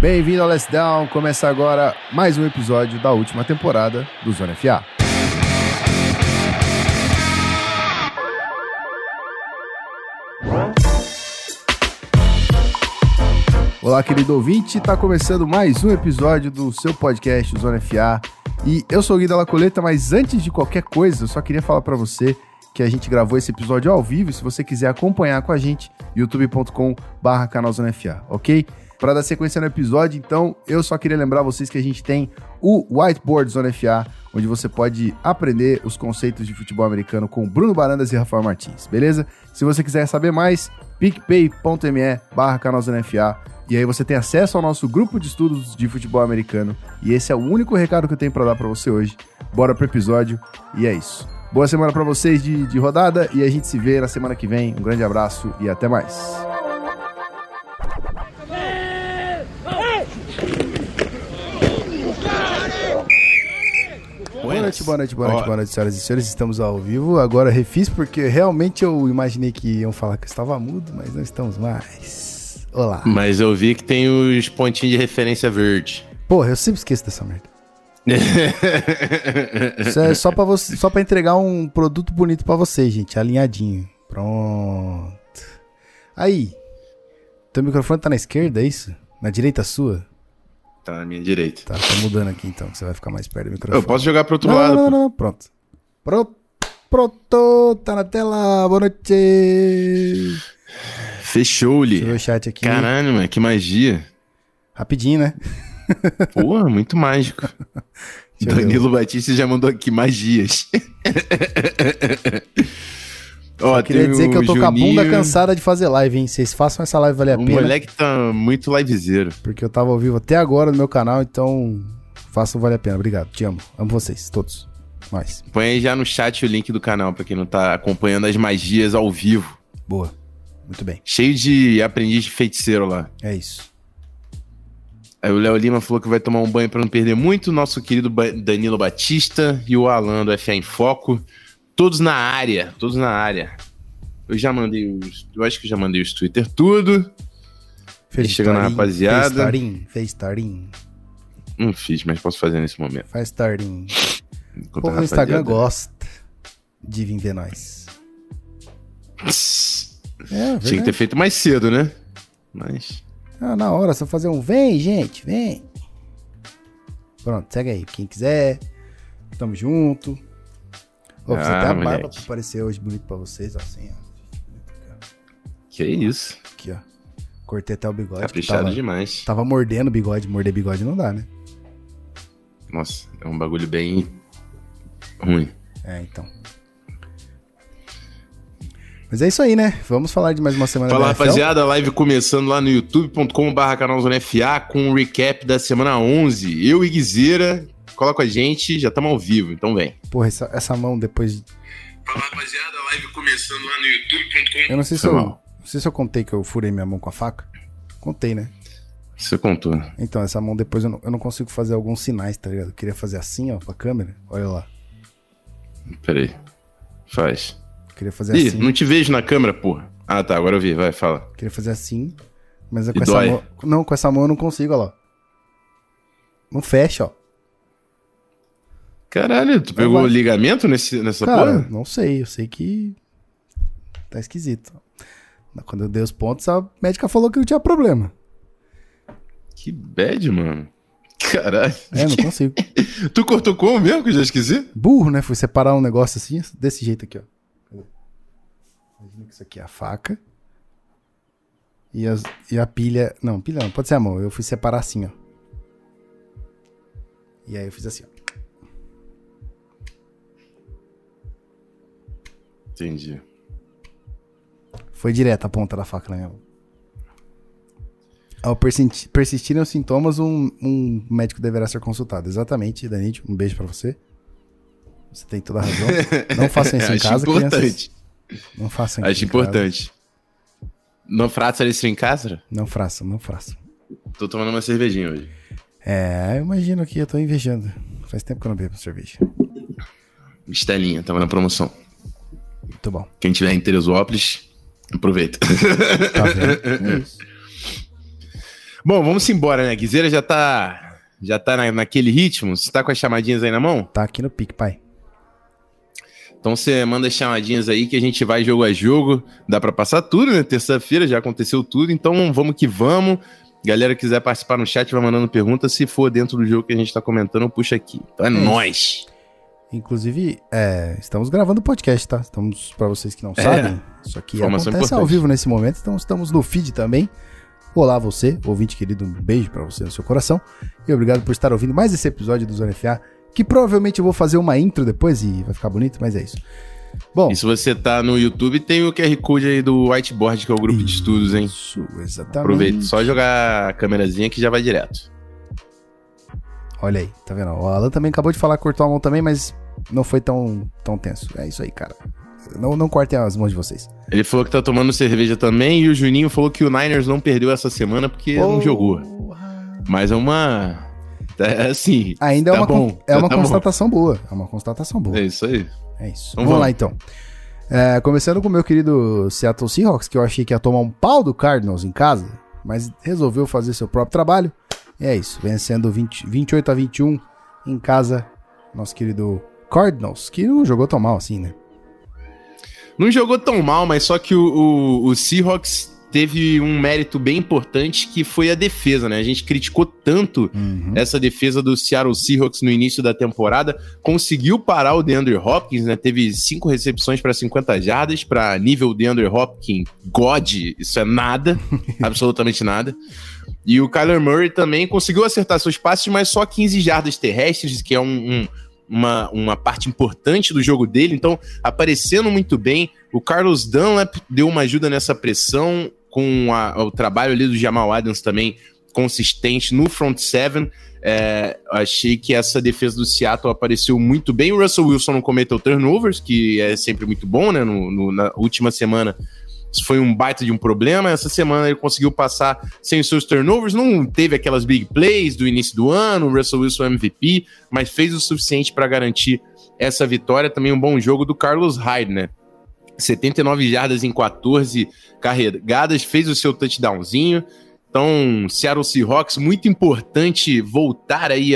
Bem-vindo ao Let's Down. Começa agora mais um episódio da última temporada do Zona FA. Olá, querido ouvinte. Está começando mais um episódio do seu podcast Zona FA. E eu sou o Gui da Lacoleta, mas antes de qualquer coisa, eu só queria falar para você que a gente gravou esse episódio ao vivo. Se você quiser acompanhar com a gente, youtube.com/barra canal Zona FA, ok? Para dar sequência no episódio, então, eu só queria lembrar vocês que a gente tem o Whiteboard Zona FA, onde você pode aprender os conceitos de futebol americano com Bruno Barandas e Rafael Martins, beleza? Se você quiser saber mais, picpay.me barra canal Zona FA, e aí você tem acesso ao nosso grupo de estudos de futebol americano, e esse é o único recado que eu tenho para dar para você hoje. Bora pro episódio, e é isso. Boa semana para vocês de, de rodada, e a gente se vê na semana que vem. Um grande abraço e até mais. Boa noite, boa noite, boa noite, boa noite, senhoras e senhores. Estamos ao vivo. Agora refiz porque realmente eu imaginei que iam falar que eu estava mudo, mas não estamos mais. Olá. Mas eu vi que tem os pontinhos de referência verde. Porra, eu sempre esqueço dessa merda. Isso é só pra, você, só pra entregar um produto bonito pra vocês, gente. Alinhadinho. Pronto. Aí. Teu microfone tá na esquerda, é isso? Na direita sua? Tá na minha direita. Tá, tá mudando aqui então, que você vai ficar mais perto do microfone. Eu posso jogar pro outro não, lado. Não, não, não, pronto. Pronto. Pronto, tá na tela. Boa noite. Fechou-lhe. Deixa eu ver o chat aqui. Caralho, mano, que magia. Rapidinho, né? Porra, muito mágico. Danilo Batista já mandou aqui magias. Ó, Eu queria dizer que eu tô o com a bunda Juninho. cansada de fazer live, hein? Vocês façam essa live valer a O pena. moleque tá muito livezeiro. Porque eu tava ao vivo até agora no meu canal, então façam valer a pena. Obrigado, te amo. Amo vocês, todos. Mais. Põe aí já no chat o link do canal pra quem não tá acompanhando as magias ao vivo. Boa. Muito bem. Cheio de aprendiz de feiticeiro lá. É isso. Aí o Léo Lima falou que vai tomar um banho pra não perder muito. Nosso querido Danilo Batista e o Alan do FA em Foco. Todos na área, todos na área. Eu já mandei os. Eu acho que eu já mandei os Twitter tudo. Fez chegando a tarim, rapaziada. Fez tarim, fez tarim, Não fiz, mas posso fazer nesse momento. faz tarim. O povo no Instagram gosta de vir ver nós. É, Tinha que ter feito mais cedo, né? Mas. Ah, na hora, só fazer um vem, gente, vem. Pronto, segue aí. Quem quiser, tamo junto. Ô, precisa Ah, até a barba moleque. pra aparecer hoje bonito pra vocês, assim, ó. Que isso? Aqui, ó. Cortei até o bigode. Caprichado tava, demais. tava mordendo o bigode. Morder bigode não dá, né? Nossa, é um bagulho bem ruim. É, então. Mas é isso aí, né? Vamos falar de mais uma semana Fala rapaziada, a live começando lá no youtube.com/barra canal Zona FA com um recap da semana 11. Eu e Guizeira, cola com a gente, já estamos ao vivo, então vem. Porra, essa, essa mão depois... de- Fala rapaziada, a live começando lá no youtube.com. Eu não sei se eu... Não sei se eu contei que eu furei minha mão com a faca. Contei, né? Você contou. Então, essa mão depois eu não, eu não consigo fazer alguns sinais, tá ligado? Eu queria fazer assim, ó, pra câmera. Olha lá. Peraí. Faz. Eu queria fazer Ih, assim. não te vejo na câmera, porra. Ah, tá, agora eu vi, vai, fala. Queria fazer assim. Mas é E com essa dói? mão. Não, com essa mão eu não consigo, ó lá. Não fecha, ó. Caralho, tu pegou o ligamento nesse, nessa Cara, porra? não sei. Eu sei que. Tá esquisito. Quando eu dei os pontos, a médica falou que não tinha problema. Que bad, mano. Caralho. É, não consigo. tu cortou como mesmo, que eu já esqueci? Burro, né? Fui separar um negócio assim, desse jeito aqui, ó. Imagina que isso aqui é a faca. E, as- e a pilha. Não, pilha não, pode ser a mão. Eu fui separar assim, ó. E aí eu fiz assim, ó. Entendi. Foi direto a ponta da faca na minha mão. Ao persisti- persistirem os sintomas, um, um médico deverá ser consultado. Exatamente, Danite. Um beijo pra você. Você tem toda a razão. Não façam isso em casa, crianças. importante. Não façam isso Acho em casa. importante. Não fraça isso em casa? Não façam, não façam. Tô tomando uma cervejinha hoje. É, eu imagino que eu tô invejando. Faz tempo que eu não bebo cerveja. Estelinha, tava na promoção. Muito bom. Quem tiver em Teresópolis, aproveita. Tá vendo? É isso. Bom, vamos embora, né? Guizeira já tá, já tá na, naquele ritmo. Você tá com as chamadinhas aí na mão? Tá aqui no pique, pai. Então você manda as chamadinhas aí que a gente vai jogo a jogo. Dá para passar tudo, né? Terça-feira já aconteceu tudo, então vamos que vamos. Galera quiser participar no chat, vai mandando pergunta. Se for dentro do jogo que a gente tá comentando, puxa aqui. Então é, é nóis! Inclusive, é, estamos gravando o podcast, tá? Estamos, para vocês que não é. sabem, isso aqui Informação acontece importante. ao vivo nesse momento, então estamos no feed também. Olá você, ouvinte querido, um beijo para você no seu coração. E obrigado por estar ouvindo mais esse episódio do Zona FA, que provavelmente eu vou fazer uma intro depois e vai ficar bonito, mas é isso. Bom, e se você tá no YouTube, tem o QR Code aí do Whiteboard, que é o grupo de estudos, hein? Isso, exatamente. Aproveita, só jogar a câmerazinha que já vai direto. Olha aí, tá vendo? O Alan também acabou de falar que cortou a mão também, mas não foi tão, tão tenso. É isso aí, cara. Não, não cortem as mãos de vocês. Ele falou que tá tomando cerveja também, e o Juninho falou que o Niners não perdeu essa semana porque oh. não jogou. Mas é uma. É assim. Ainda é tá é uma, bom, é uma tá constatação bom. boa. É uma constatação boa. É isso aí. É isso. Então vamos, vamos, lá então. É, começando com o meu querido Seattle Seahawks, que eu achei que ia tomar um pau do Cardinals em casa, mas resolveu fazer seu próprio trabalho. E é isso, vencendo 20, 28 a 21 em casa, nosso querido Cardinals, que não jogou tão mal assim, né? Não jogou tão mal, mas só que o, o, o Seahawks teve um mérito bem importante que foi a defesa, né? A gente criticou tanto uhum. essa defesa do Seattle Seahawks no início da temporada, conseguiu parar o DeAndre Hopkins, né? Teve cinco recepções para 50 jardas, para nível DeAndre Hopkins, God, isso é nada, absolutamente nada. E o Kyler Murray também conseguiu acertar seus passes, mas só 15 jardas terrestres, que é um, um uma, uma parte importante do jogo dele, então aparecendo muito bem. O Carlos Dunlap deu uma ajuda nessa pressão, com a, o trabalho ali do Jamal Adams também consistente no front seven. É, achei que essa defesa do Seattle apareceu muito bem. O Russell Wilson não cometeu turnovers, que é sempre muito bom, né? No, no, na última semana isso foi um baita de um problema. Essa semana ele conseguiu passar sem os seus turnovers. Não teve aquelas big plays do início do ano, o Russell Wilson MVP, mas fez o suficiente para garantir essa vitória. Também um bom jogo do Carlos Hyde, né? 79 jardas em 14 carregadas, fez o seu touchdownzinho. Então, Seattle Seahawks, muito importante voltar aí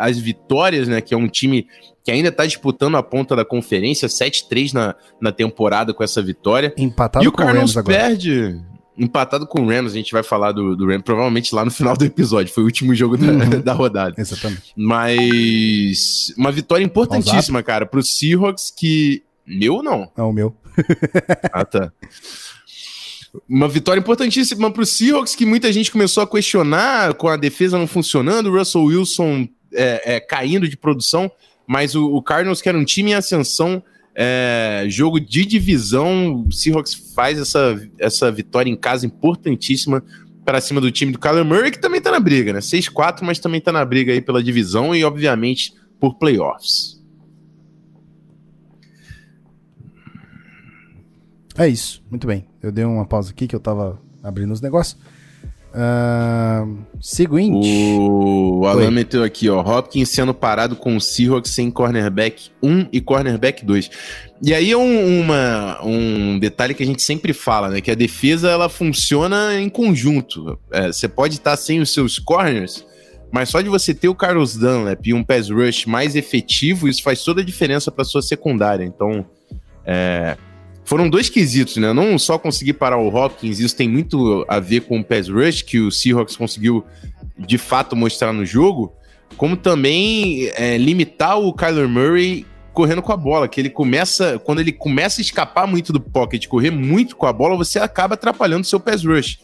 às vitórias, né? Que é um time que ainda está disputando a ponta da conferência, 7-3 na, na temporada com essa vitória. Empatado e o com o agora. perde. Empatado com o Rams, a gente vai falar do, do Rams provavelmente lá no final do episódio. Foi o último jogo da, uhum. da rodada. Exatamente. Mas uma vitória importantíssima, cara, para os Seahawks que. Meu não? Não, o meu. ah, tá. Uma vitória importantíssima para os Seahawks que muita gente começou a questionar com a defesa não funcionando, o Russell Wilson é, é, caindo de produção. Mas o, o Cardinals, que era um time em ascensão, é, jogo de divisão, o Seahawks faz essa, essa vitória em casa importantíssima para cima do time do Kyler Murray, que também tá na briga, né? 6-4, mas também tá na briga aí pela divisão e, obviamente, por playoffs. É isso, muito bem. Eu dei uma pausa aqui que eu tava abrindo os negócios. Uh, seguinte. O Alan meteu aqui, ó. Hopkins sendo parado com o Seahawks sem cornerback 1 e cornerback 2. E aí é um, uma, um detalhe que a gente sempre fala, né? Que a defesa ela funciona em conjunto. É, você pode estar sem os seus corners, mas só de você ter o Carlos Dunlap e um pass rush mais efetivo, isso faz toda a diferença para sua secundária. Então, é, foram dois quesitos, né? Não só conseguir parar o Hopkins, isso tem muito a ver com o pass rush que o Seahawks conseguiu de fato mostrar no jogo, como também é, limitar o Kyler Murray correndo com a bola, que ele começa, quando ele começa a escapar muito do pocket, correr muito com a bola, você acaba atrapalhando seu pass rush.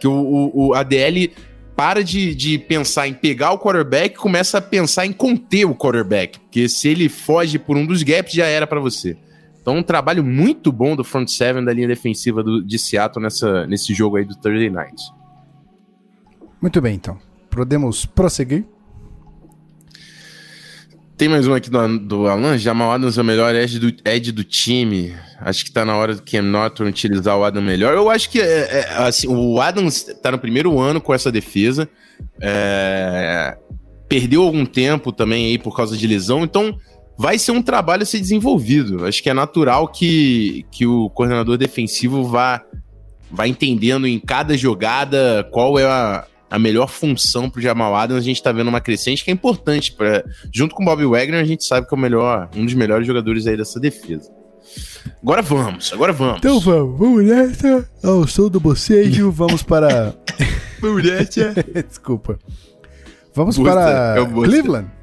Que o, o, o ADL para de, de pensar em pegar o quarterback começa a pensar em conter o quarterback, porque se ele foge por um dos gaps, já era para você. Então, um trabalho muito bom do front seven da linha defensiva do, de Seattle nessa, nesse jogo aí do Thursday Night. Muito bem, então. Podemos prosseguir? Tem mais um aqui do, do Alan. Jamal Adams é o melhor edge do, edge do time. Acho que tá na hora do Cam Norton utilizar o Adam melhor. Eu acho que é, é, assim, o Adams tá no primeiro ano com essa defesa. É, perdeu algum tempo também aí por causa de lesão. Então, vai ser um trabalho a ser desenvolvido. Acho que é natural que, que o coordenador defensivo vá, vá entendendo em cada jogada qual é a, a melhor função pro Jamal Adams, a gente tá vendo uma crescente que é importante. Pra, junto com o Bob Wagner, a gente sabe que é o melhor, um dos melhores jogadores aí dessa defesa. Agora vamos, agora vamos. Então vamos, vamos nessa. Ao som do bocejo, vamos para. vamos nessa. Desculpa. Vamos para é Cleveland.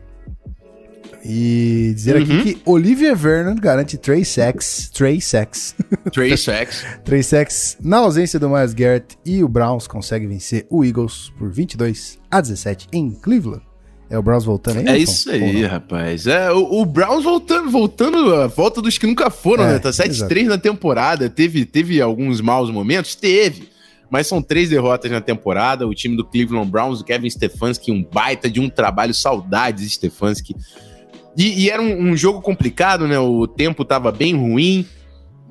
E dizer uhum. aqui que Olivia Vernon garante Trey Sacks. Trey Sacks. Trey Sacks. Trey Sacks na ausência do Miles Garrett. E o Browns consegue vencer o Eagles por 22 a 17 em Cleveland. É o Browns voltando aí? É isso aí, rapaz. É, o, o, Browns voltando, voltando a volta dos que nunca foram, é, né? Tá 7-3 na temporada. Teve, teve alguns maus momentos? Teve. Mas são três derrotas na temporada. O time do Cleveland Browns, o Kevin Stefanski, um baita de um trabalho, saudades Stefanski. E, e era um, um, jogo complicado, né? O tempo tava bem ruim.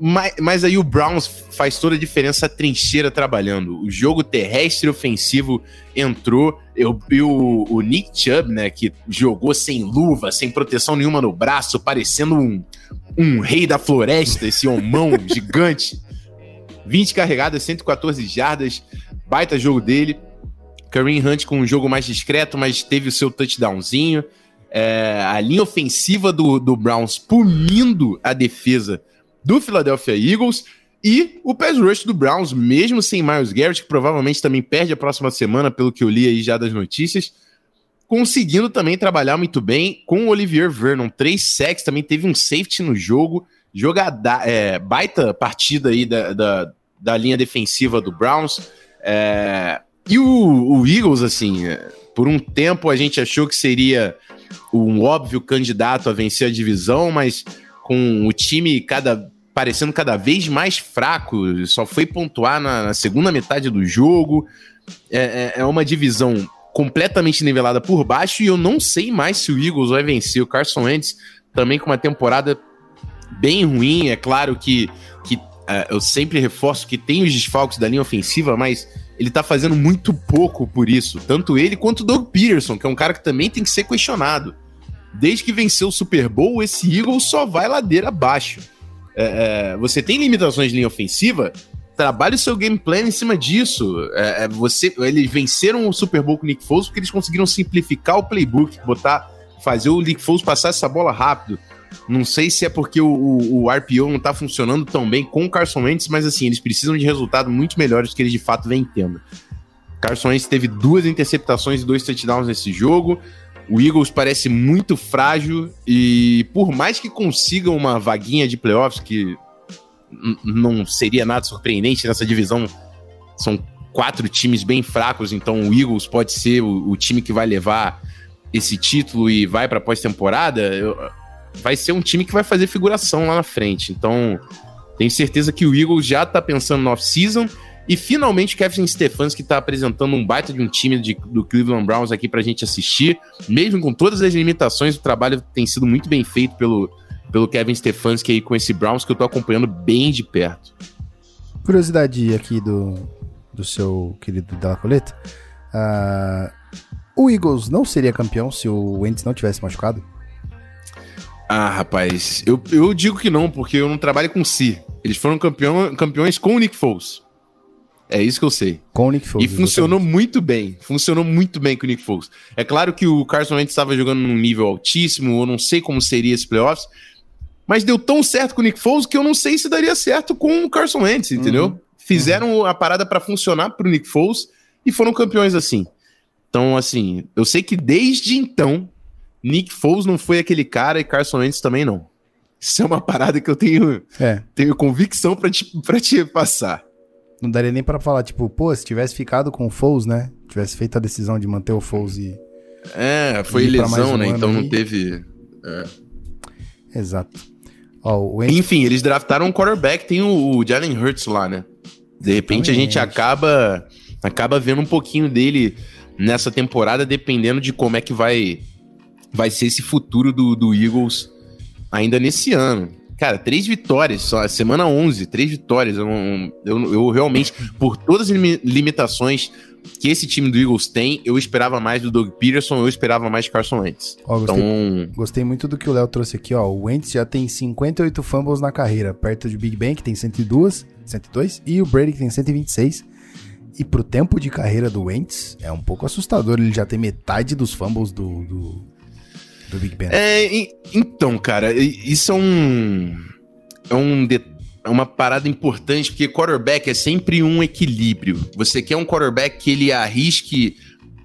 Mas, mas aí o Browns faz toda a diferença a trincheira trabalhando. O jogo terrestre ofensivo entrou. Eu, e o, o Nick Chubb, né, que jogou sem luva, sem proteção nenhuma no braço, parecendo um, um rei da floresta, esse homão gigante. 20 carregadas, 114 jardas, baita jogo dele. Kareem Hunt com um jogo mais discreto, mas teve o seu touchdownzinho. É, a linha ofensiva do, do Browns punindo a defesa do Philadelphia Eagles e o pass rush do Browns, mesmo sem Miles Garrett, que provavelmente também perde a próxima semana, pelo que eu li aí já das notícias, conseguindo também trabalhar muito bem com o Olivier Vernon. Três sacks, também teve um safety no jogo, jogada, é, baita partida aí da, da, da, linha defensiva do Browns. É, e o, o Eagles, assim, é, por um tempo a gente achou que seria um óbvio candidato a vencer a divisão, mas com o time cada parecendo cada vez mais fraco, só foi pontuar na, na segunda metade do jogo. É, é, é, uma divisão completamente nivelada por baixo e eu não sei mais se o Eagles vai vencer. O Carson Wentz também com uma temporada bem ruim. É claro que, que é, eu sempre reforço que tem os desfalques da linha ofensiva, mas ele tá fazendo muito pouco por isso. Tanto ele quanto o Doug Peterson, que é um cara que também tem que ser questionado. Desde que venceu o Super Bowl, esse Eagles só vai ladeira abaixo é, é, você tem limitações de linha ofensiva, trabalhe o seu game plan em cima disso. É, é, você, eles venceram o Super Bowl com o Nick Foles porque eles conseguiram simplificar o playbook, botar, fazer o Nick Foles passar essa bola rápido. Não sei se é porque o, o, o RPO não tá funcionando tão bem com o Carson Wentz, mas assim, eles precisam de resultados muito melhores do que eles de fato vêm tendo. Carson Wentz teve duas interceptações e dois touchdowns nesse jogo. O Eagles parece muito frágil e por mais que consigam uma vaguinha de playoffs, que não seria nada surpreendente nessa divisão, são quatro times bem fracos, então o Eagles pode ser o, o time que vai levar esse título e vai para pós-temporada, vai ser um time que vai fazer figuração lá na frente. Então, tenho certeza que o Eagles já está pensando no off-season e finalmente Kevin Stefanski está apresentando um baita de um time de, do Cleveland Browns aqui para a gente assistir. Mesmo com todas as limitações, o trabalho tem sido muito bem feito pelo, pelo Kevin Stefanski aí com esse Browns que eu estou acompanhando bem de perto. Curiosidade aqui do, do seu querido Della Coleta. Uh, o Eagles não seria campeão se o Wentz não tivesse machucado? Ah, rapaz, eu, eu digo que não, porque eu não trabalho com si. Eles foram campeão, campeões com o Nick Foles. É isso que eu sei. Com o Nick Foles. E funcionou exatamente. muito bem. Funcionou muito bem com o Nick Foles. É claro que o Carson Wentz estava jogando num nível altíssimo, eu não sei como seria esse playoffs, mas deu tão certo com o Nick Foles que eu não sei se daria certo com o Carson Wentz, entendeu? Uhum. Fizeram uhum. a parada para funcionar pro Nick Foles e foram campeões assim. Então, assim, eu sei que desde então, Nick Foles não foi aquele cara e Carson Wentz também não. Isso é uma parada que eu tenho, é. tenho convicção para te, pra te passar. Não daria nem para falar, tipo, pô, se tivesse ficado com o Foles, né? Tivesse feito a decisão de manter o Foles e. É, foi lesão, um né? Então aí. não teve. É. Exato. Ó, Enfim, eles draftaram um quarterback, tem o, o Jalen Hurts lá, né? De repente a gente acaba acaba vendo um pouquinho dele nessa temporada, dependendo de como é que vai vai ser esse futuro do, do Eagles ainda nesse ano. Cara, três vitórias só, semana 11, três vitórias. Eu, eu, eu realmente, por todas as limitações que esse time do Eagles tem, eu esperava mais do Doug Peterson, eu esperava mais de Carson Wentz. Ó, gostei, então... gostei muito do que o Léo trouxe aqui, ó. O Wentz já tem 58 fumbles na carreira, perto de Big Ben, que tem 102, 102, e o Brady, que tem 126. E pro tempo de carreira do Wentz, é um pouco assustador ele já ter metade dos fumbles do, do, do Big Ben. É, então, cara, isso é um. É um é uma parada importante, porque quarterback é sempre um equilíbrio. Você quer um quarterback que ele arrisque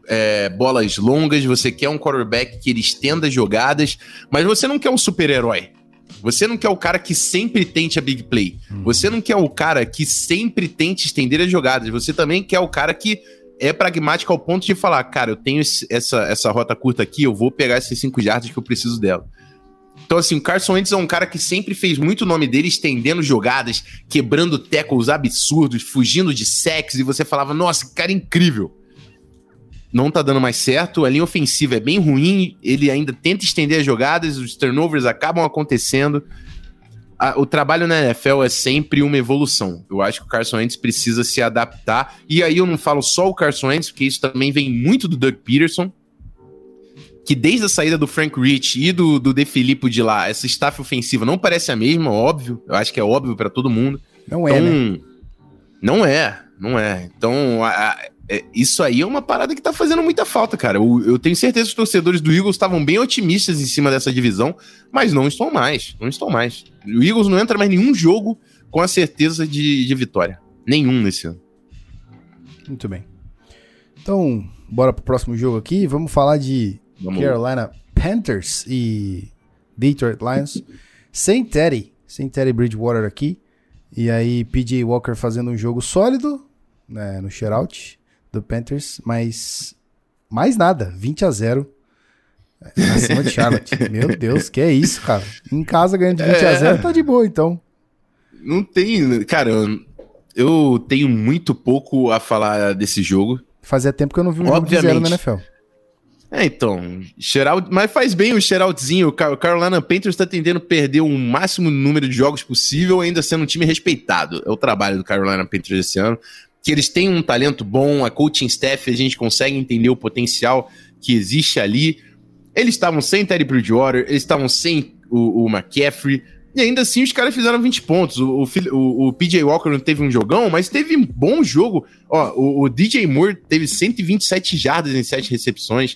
é, bolas longas, você quer um quarterback que ele estenda jogadas, mas você não quer um super-herói. Você não quer o cara que sempre tente a big play. Uhum. Você não quer o cara que sempre tente estender as jogadas. Você também quer o cara que é pragmático ao ponto de falar, cara, eu tenho esse, essa, essa rota curta aqui, eu vou pegar esses cinco jardas que eu preciso dela. Então, assim, o Carson Wentz é um cara que sempre fez muito nome dele estendendo jogadas, quebrando tackles absurdos, fugindo de sacks, e você falava, nossa, que cara incrível. Não tá dando mais certo, a linha ofensiva é bem ruim, ele ainda tenta estender as jogadas, os turnovers acabam acontecendo. O trabalho na NFL é sempre uma evolução. Eu acho que o Carson Wentz precisa se adaptar. E aí eu não falo só o Carson Wentz, porque isso também vem muito do Doug Peterson que desde a saída do Frank Rich e do, do De Filippo de lá, essa staff ofensiva não parece a mesma, óbvio. Eu acho que é óbvio para todo mundo. Não é, então, né? Não é, não é. Então, a, a, é, isso aí é uma parada que tá fazendo muita falta, cara. Eu, eu tenho certeza que os torcedores do Eagles estavam bem otimistas em cima dessa divisão, mas não estão mais. Não estão mais. O Eagles não entra mais nenhum jogo com a certeza de, de vitória. Nenhum nesse ano. Muito bem. Então, bora pro próximo jogo aqui. Vamos falar de Vamos Carolina Panthers e Detroit Lions. sem Teddy, sem Teddy Bridgewater aqui. E aí, PJ Walker fazendo um jogo sólido né, no shootout do Panthers, mas mais nada, 20 a 0 acima de Charlotte. Meu Deus, que é isso, cara? Em casa ganhando de 20 é... a 0 tá de boa, então. Não tem, cara, eu tenho muito pouco a falar desse jogo. Fazia tempo que eu não vi um Obviamente, jogo de zero na NFL. É, então, Gerald, mas faz bem o Geraldzinho. O Carolina Panthers está tentando perder o máximo número de jogos possível, ainda sendo um time respeitado. É o trabalho do Carolina Panthers esse ano. Que eles têm um talento bom, a coaching staff, a gente consegue entender o potencial que existe ali. Eles estavam sem Terry Bridgewater, eles estavam sem o, o McCaffrey, e ainda assim os caras fizeram 20 pontos. O, o, o, PJ Walker não teve um jogão, mas teve um bom jogo. Ó, o, o DJ Moore teve 127 jardas em 7 recepções.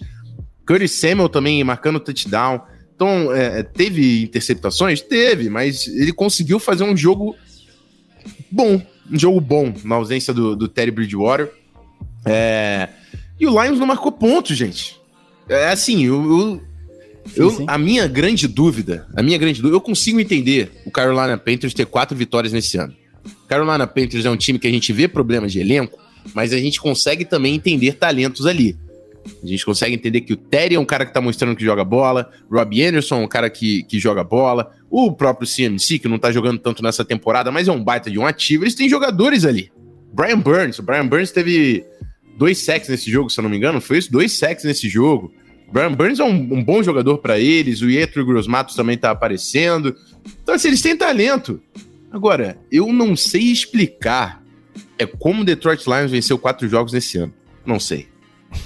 Curtis Samuel também marcando touchdown. Então, é, teve interceptações? Teve, mas ele conseguiu fazer um jogo bom. Um jogo bom, na ausência do, do Terry Bridgewater. É... E o Lions não marcou pontos, gente. É assim, eu, eu, eu sim, sim. a minha grande dúvida, a minha grande dúvida, eu consigo entender o Carolina Panthers ter quatro vitórias nesse ano. Carolina Panthers é um time que a gente vê problemas de elenco, mas a gente consegue também entender talentos ali. A gente consegue entender que o Terry é um cara que tá mostrando que joga bola, Robbie Anderson é um cara que, que joga bola, o próprio CMC, que não tá jogando tanto nessa temporada, mas é um baita de um ativo. Eles têm jogadores ali. Brian Burns, o Brian Burns teve dois sacks nesse jogo, se eu não me engano, foi isso? Dois sacks nesse jogo. Brian Burns é um, um bom jogador para eles, o Ietro Grosmatos também tá aparecendo. Então, assim, eles têm talento. Agora, eu não sei explicar é como o Detroit Lions venceu quatro jogos nesse ano. Não sei.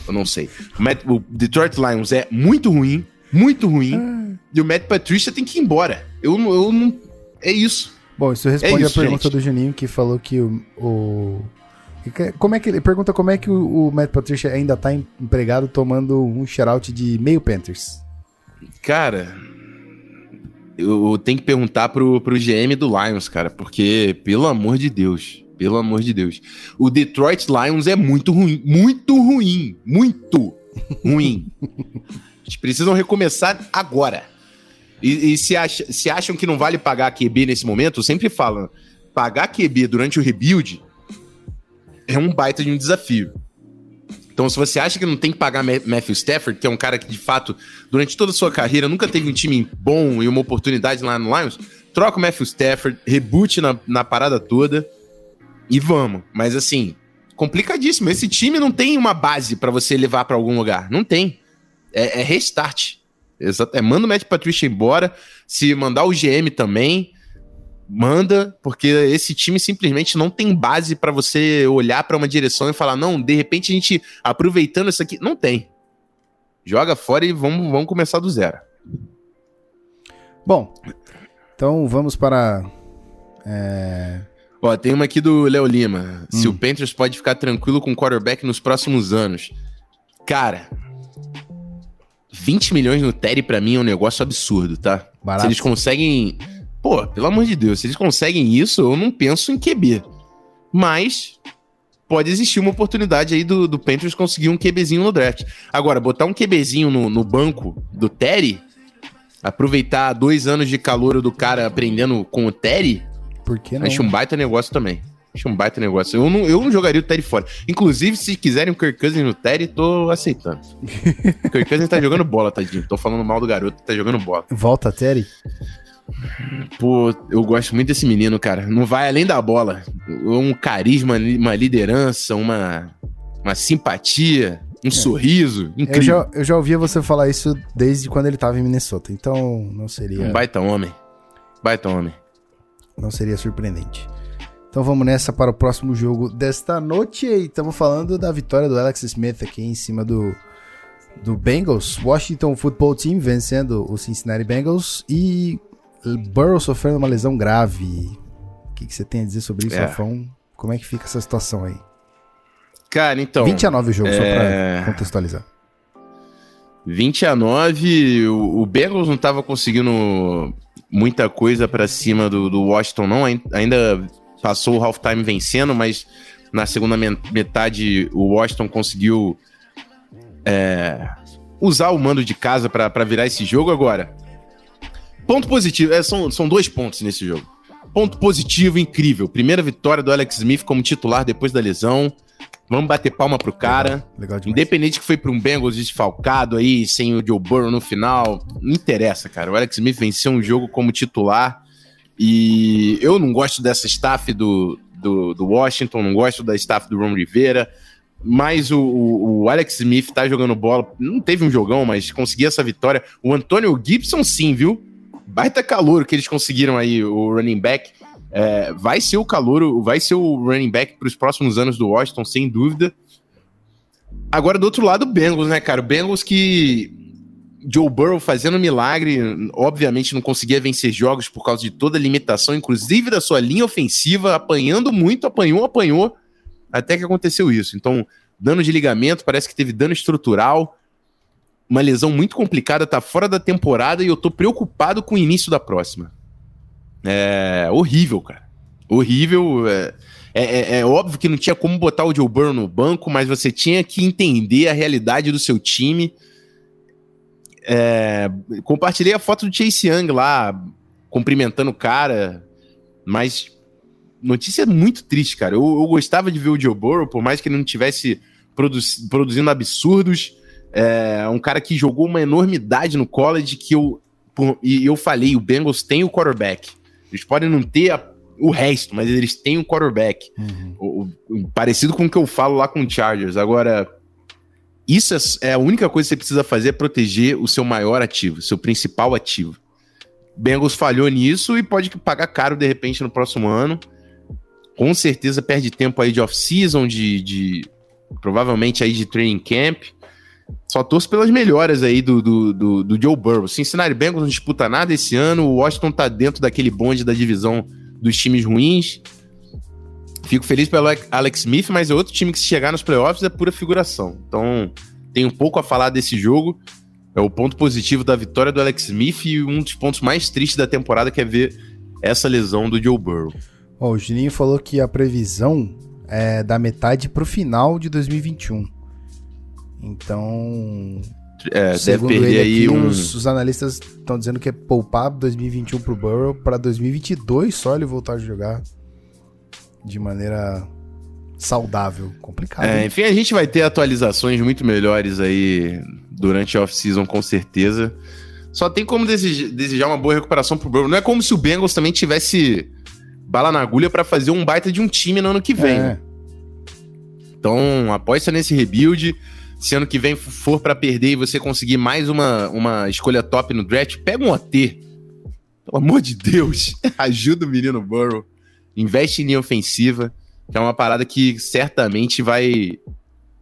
Eu não sei. O, Matt, o Detroit Lions é muito ruim, muito ruim. Ah. E o Matt Patricia tem que ir embora. Eu, eu não. É isso. Bom, isso responde é isso, a pergunta gente. do Juninho que falou que o, o. Como é que ele pergunta como é que o, o Matt Patricia ainda tá empregado tomando um shoutout de meio Panthers? Cara, eu tenho que perguntar pro, pro GM do Lions, cara, porque, pelo amor de Deus, pelo amor de Deus. O Detroit Lions é muito ruim. Muito ruim. Muito ruim. Eles precisam recomeçar agora. E, e se, acha, se, acham que não vale pagar QB nesse momento, eu sempre falo, pagar QB durante o rebuild é um baita de um desafio. Então, se você acha que não tem que pagar Matthew Stafford, que é um cara que, de fato, durante toda a sua carreira nunca teve um time bom e uma oportunidade lá no Lions, troca o Matthew Stafford, reboot na, na parada toda e vamos. Mas assim, complicadíssimo. Esse time não tem uma base para você levar para algum lugar. Não tem. É, é restart. Exato. É, manda o Matt Patricia embora. Se mandar o GM também, manda, porque esse time simplesmente não tem base para você olhar para uma direção e falar, não, de repente a gente aproveitando isso aqui. Não tem. Joga fora e vamos, vamos começar do zero. Bom, então vamos para. É Ó, tem uma aqui do Léo Lima. Hum. Se o Panthers pode ficar tranquilo com o quarterback nos próximos anos. Cara, 20 milhões no Terry para mim é um negócio absurdo, tá? Barato. Se eles conseguem. Pô, pelo amor de Deus, se eles conseguem isso, eu não penso em QB. Mas pode existir uma oportunidade aí do, do Panthers conseguir um QBzinho no draft. Agora, botar um QBzinho no, no banco do Terry, aproveitar dois anos de calor do cara aprendendo com o Terry, Por que não? acho um baita negócio também. Acho um baita negócio. Eu não, eu não jogaria o Terry fora. Inclusive, se quiserem o Kirk Cousins no Terry, tô aceitando. o Kirk Cousins tá jogando bola, tadinho. Tô falando mal do garoto, tá jogando bola. Volta, Terry? Pô, eu gosto muito desse menino, cara. Não vai além da bola. Um carisma, uma liderança, uma, uma simpatia, um é. sorriso. Incrível. Eu já, eu já ouvia você falar isso desde quando ele tava em Minnesota, então não seria. Um baita homem. Baita homem. Não seria surpreendente. Então vamos nessa para o próximo jogo desta noite. E estamos falando da vitória do Alex Smith aqui em cima do, do Bengals. Washington Football Team vencendo o Cincinnati Bengals e Burrow sofrendo uma lesão grave. O que, que você tem a dizer sobre isso, é. Afão? Como é que fica essa situação aí? Cara, então. 20 a 9 o jogo, é... só pra contextualizar. 20 a 9, o, o Bengals não estava conseguindo muita coisa para cima do, do, Washington, não. Ainda passou o halftime vencendo, mas na segunda metade o Washington conseguiu é, usar o mando de casa para virar esse jogo. Agora, Ponto positivo, é, são, são dois pontos nesse jogo. Ponto positivo, incrível. Primeira vitória do Alex Smith como titular depois da lesão. Vamos bater palma pro cara. Legal, legal Independente que foi para um Bengals desfalcado aí, sem o Joe Burrow no final. Não interessa, cara. O Alex Smith venceu um jogo como titular. E eu não gosto dessa staff do, do, do Washington, não gosto da staff do Ron Rivera. Mas o, o, Alex Smith tá jogando bola. Não teve um jogão, mas conseguiu essa vitória. O Antônio Gibson, sim, viu? baita calor que eles conseguiram aí, o running back. É, vai ser o calor, vai ser o running back para os próximos anos do Washington, sem dúvida. Agora, do outro lado, o Bengals, né, cara? O Bengals que Joe Burrow fazendo milagre, obviamente não conseguia vencer jogos por causa de toda a limitação, inclusive da sua linha ofensiva, apanhando muito, apanhou, apanhou, até que aconteceu isso. Então, dano de ligamento, parece que teve dano estrutural uma lesão muito complicada, tá fora da temporada e eu tô preocupado com o início da próxima. É horrível, cara. Horrível. É, é, é, é óbvio que não tinha como botar o Joe Burrow no banco, mas você tinha que entender a realidade do seu time. É, compartilhei a foto do Chase Young lá, cumprimentando o cara, mas notícia muito triste, cara. Eu, eu gostava de ver o Joe Burrow, por mais que ele não tivesse produ produzindo absurdos é um cara que jogou uma enormidade no college que eu. Por, e eu falei, o Bengals tem o quarterback. Eles podem não ter a, o resto, mas eles têm o quarterback. Uhum. O, o, parecido com o que eu falo lá com o Chargers. Agora, isso é, é, a única coisa que você precisa fazer é proteger o seu maior ativo, seu principal ativo. Bengals falhou nisso e pode pagar caro de repente no próximo ano. Com certeza perde tempo aí de off-season, de, de provavelmente aí de training camp. Só torço pelas melhoras aí do, do, do, do Joe Burrow. Cincinnati Bengals não disputa nada esse ano. O Washington tá dentro daquele bonde da divisão dos times ruins. Fico feliz pelo Alex Smith, mas é outro time que se chegar nos playoffs é pura figuração. Então, tem um pouco a falar desse jogo. É o ponto positivo da vitória do Alex Smith e um dos pontos mais tristes da temporada que é ver essa lesão do Joe Burrow. O Juninho falou que a previsão é da metade pro final de 2021. Então, é, segundo ele aqui, um... os, os, analistas estão dizendo que é poupar 2021 pro Burrow para 2022 só ele voltar a jogar de maneira saudável, complicado. É, enfim, a gente vai ter atualizações muito melhores aí durante a off-season com certeza. Só tem como desejar, desejar uma boa recuperação pro Burrow. Não é como se o Bengals também tivesse bala na agulha para fazer um baita de um time no ano que vem. É. Né? Então, aposta nesse rebuild se ano que vem for para perder e você conseguir mais uma, uma escolha top no draft, pega um OT. Pelo amor de Deus, ajuda o menino Burrow. Investe em linha ofensiva, que é uma parada que certamente vai.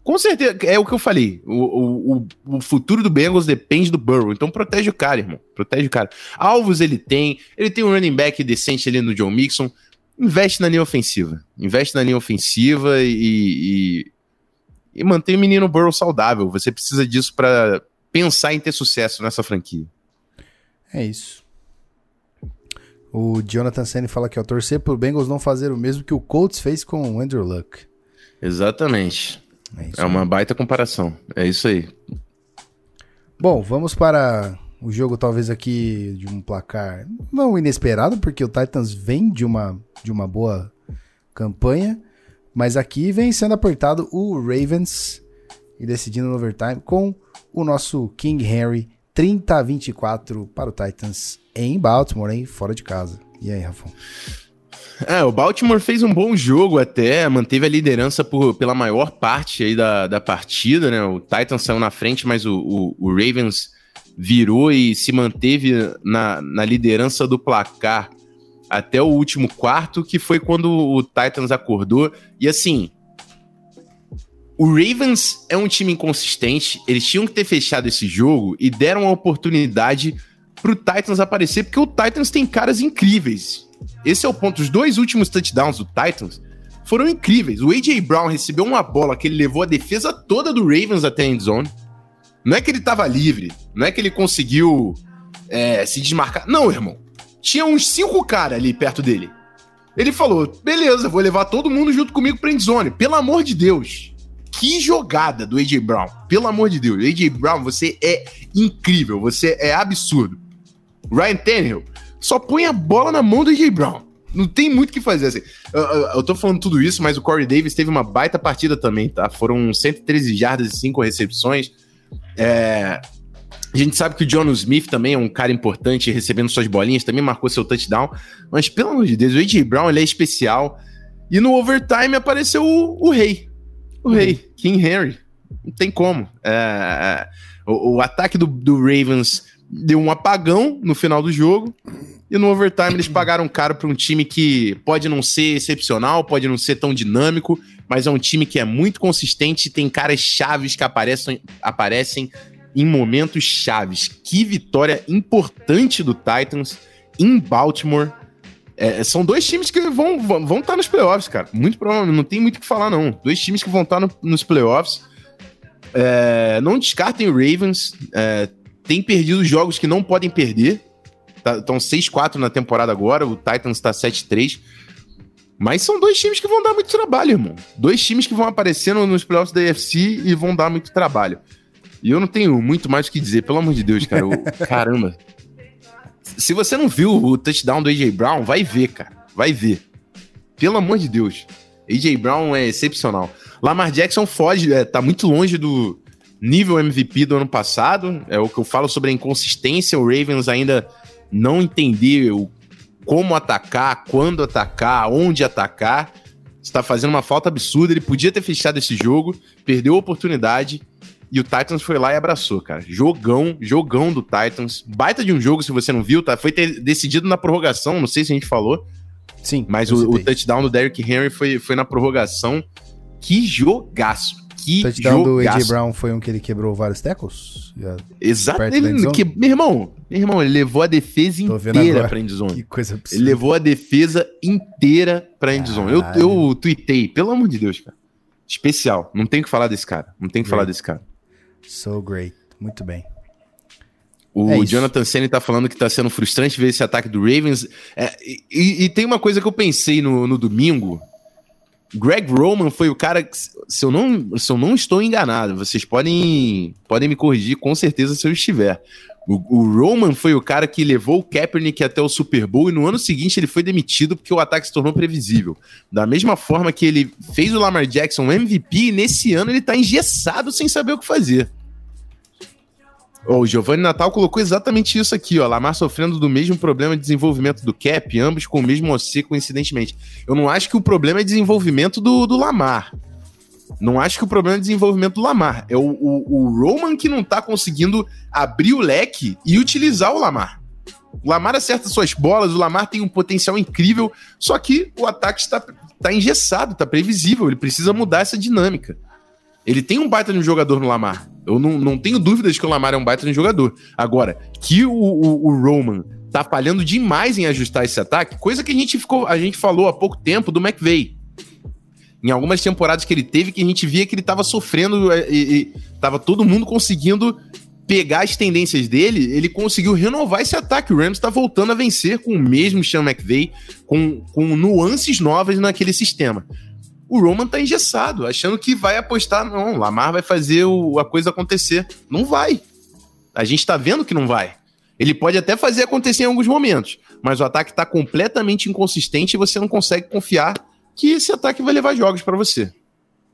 Com certeza, é o que eu falei. O, o, o futuro do Bengals depende do Burrow. Então protege o cara, irmão. Protege o cara. Alvos ele tem. Ele tem um running back decente ali no John Mixon. investe na linha ofensiva. Investe na linha ofensiva e, e, e mantém o menino Burrow saudável. Você precisa disso para pensar em ter sucesso nessa franquia. É isso. O Jonathan Senna fala que ao torcer pro Bengals não fazer o mesmo que o Colts fez com o Andrew Luck. Exatamente. É, é uma baita comparação. É isso aí. Bom, vamos para o jogo talvez aqui de um placar não inesperado, porque o Titans vem de uma, de uma boa campanha, mas aqui vem sendo apertado o Ravens e decidindo no overtime com o nosso King Henry 30 a 24 para o Titans em Baltimore, hein? Fora de casa. E aí, Rafão? É, o Baltimore fez um bom jogo até, manteve a liderança por, pela maior parte aí da, da partida, né? O Titans saiu na frente, mas o, o, o Ravens virou e se manteve na, na liderança do placar até o último quarto, que foi quando o Titans acordou. E assim, o Ravens é um time inconsistente, eles tinham que ter fechado esse jogo e deram a oportunidade pro Titans aparecer, porque o Titans tem caras incríveis. Esse é o ponto. Os dois últimos touchdowns do Titans foram incríveis. O A.J. Brown recebeu uma bola que ele levou a defesa toda do Ravens até a endzone. Não é que ele tava livre, não é que ele conseguiu é, se desmarcar. Não, irmão. Tinha uns cinco caras ali perto dele. Ele falou: beleza, vou levar todo mundo junto comigo pra endzone. Pelo amor de Deus. Que jogada do A.J. Brown. Pelo amor de Deus. A.J. Brown, você é incrível. Você é absurdo. Ryan Tannehill só põe a bola na mão do A.J. Brown. Não tem muito o que fazer. Assim. Eu, eu, eu, tô falando tudo isso, mas o Corey Davis teve uma baita partida também, tá? Foram 113 jardas e 5 recepções. É, a gente sabe que o John Smith também é um cara importante, recebendo suas bolinhas, também marcou seu touchdown. Mas, pelo amor de Deus, o A.J. Brown ele é especial. E no overtime apareceu o, o rei. O uhum. rei, King Henry. Não tem como. É, é, o, o, ataque do, do, Ravens deu um apagão no final do jogo. E no overtime eles pagaram caro para um time que pode não ser excepcional, pode não ser tão dinâmico, mas é um time que é muito consistente e tem caras chaves que aparecem, aparecem em momentos chaves. Que vitória importante do Titans em Baltimore é, são dois times que vão estar vão, tá nos playoffs, cara. Muito provavelmente, não tem muito o que falar, não. Dois times que vão estar tá no, nos playoffs. É, não descartem o Ravens. É, tem perdido jogos que não podem perder. Estão tá, 6-4 na temporada agora. O Titans está 7-3. Mas são dois times que vão dar muito trabalho, irmão. Dois times que vão aparecendo nos playoffs da AFC e vão dar muito trabalho. E eu não tenho muito mais o que dizer, pelo amor de Deus, cara. Eu, caramba. Se você não viu o touchdown do AJ Brown, vai ver, cara. Vai ver. Pelo amor de Deus. AJ Brown é excepcional. Lamar Jackson foge, é, tá muito longe do nível MVP do ano passado. É o que eu falo sobre a inconsistência. O Ravens ainda não entendeu como atacar, quando atacar, onde atacar. Está fazendo uma falta absurda. Ele podia ter fechado esse jogo, perdeu a oportunidade e o Titans foi lá e abraçou, cara. Jogão, jogão do Titans. Baita de um jogo, se você não viu, tá? Foi decidido na prorrogação, não sei se a gente falou. Sim. Mas o, o, touchdown do Derrick Henry foi, foi na prorrogação. Que jogaço. Que o touchdown jogaço. do A.J. Brown foi um que ele quebrou vários tackles? Exato. Ele, que, meu irmão, meu irmão, ele levou a defesa inteira pra endzone. Que coisa absurda. Ele levou a defesa inteira pra endzone. Eu, eu tuitei, pelo amor de Deus, cara. Especial. Não tem que falar desse cara. Não tem que falar desse cara. So great. Muito bem. O é Jonathan Senna tá falando que tá sendo frustrante ver esse ataque do Ravens. É, e, e, tem uma coisa que eu pensei no, no, domingo. Greg Roman foi o cara que, se eu não, se eu não estou enganado, vocês podem, podem me corrigir com certeza se eu estiver. O, o, Roman foi o cara que levou o Kaepernick até o Super Bowl e no ano seguinte ele foi demitido porque o ataque se tornou previsível. Da mesma forma que ele fez o Lamar Jackson MVP, nesse ano ele tá engessado sem saber o que fazer. Oh, o Giovanni Natal colocou exatamente isso aqui, ó. Lamar sofrendo do mesmo problema de desenvolvimento do Cap, ambos com o mesmo OC, coincidentemente. Eu não acho que o problema é desenvolvimento do, do Lamar. Não acho que o problema é desenvolvimento do Lamar. É o, o, o Roman que não tá conseguindo abrir o leque e utilizar o Lamar. O Lamar acerta suas bolas, o Lamar tem um potencial incrível, só que o ataque está, está engessado, está previsível, ele precisa mudar essa dinâmica. Ele tem um baita de um jogador no Lamar. Eu não, não tenho dúvidas que o Lamar é um baita de jogador. Agora, que o, o, o Roman tá falhando demais em ajustar esse ataque, coisa que a gente ficou, a gente falou há pouco tempo do McVeigh. Em algumas temporadas que ele teve, que a gente via que ele tava sofrendo é, e, e tava todo mundo conseguindo pegar as tendências dele, ele conseguiu renovar esse ataque. O Rams tá voltando a vencer com o mesmo Sean McVay, com, com nuances novas naquele sistema. O Roman tá engessado, achando que vai apostar. Não, Lamar vai fazer o, a coisa acontecer. Não vai. A gente tá vendo que não vai. Ele pode até fazer acontecer em alguns momentos, mas o ataque tá completamente inconsistente e você não consegue confiar que esse ataque vai levar jogos para você.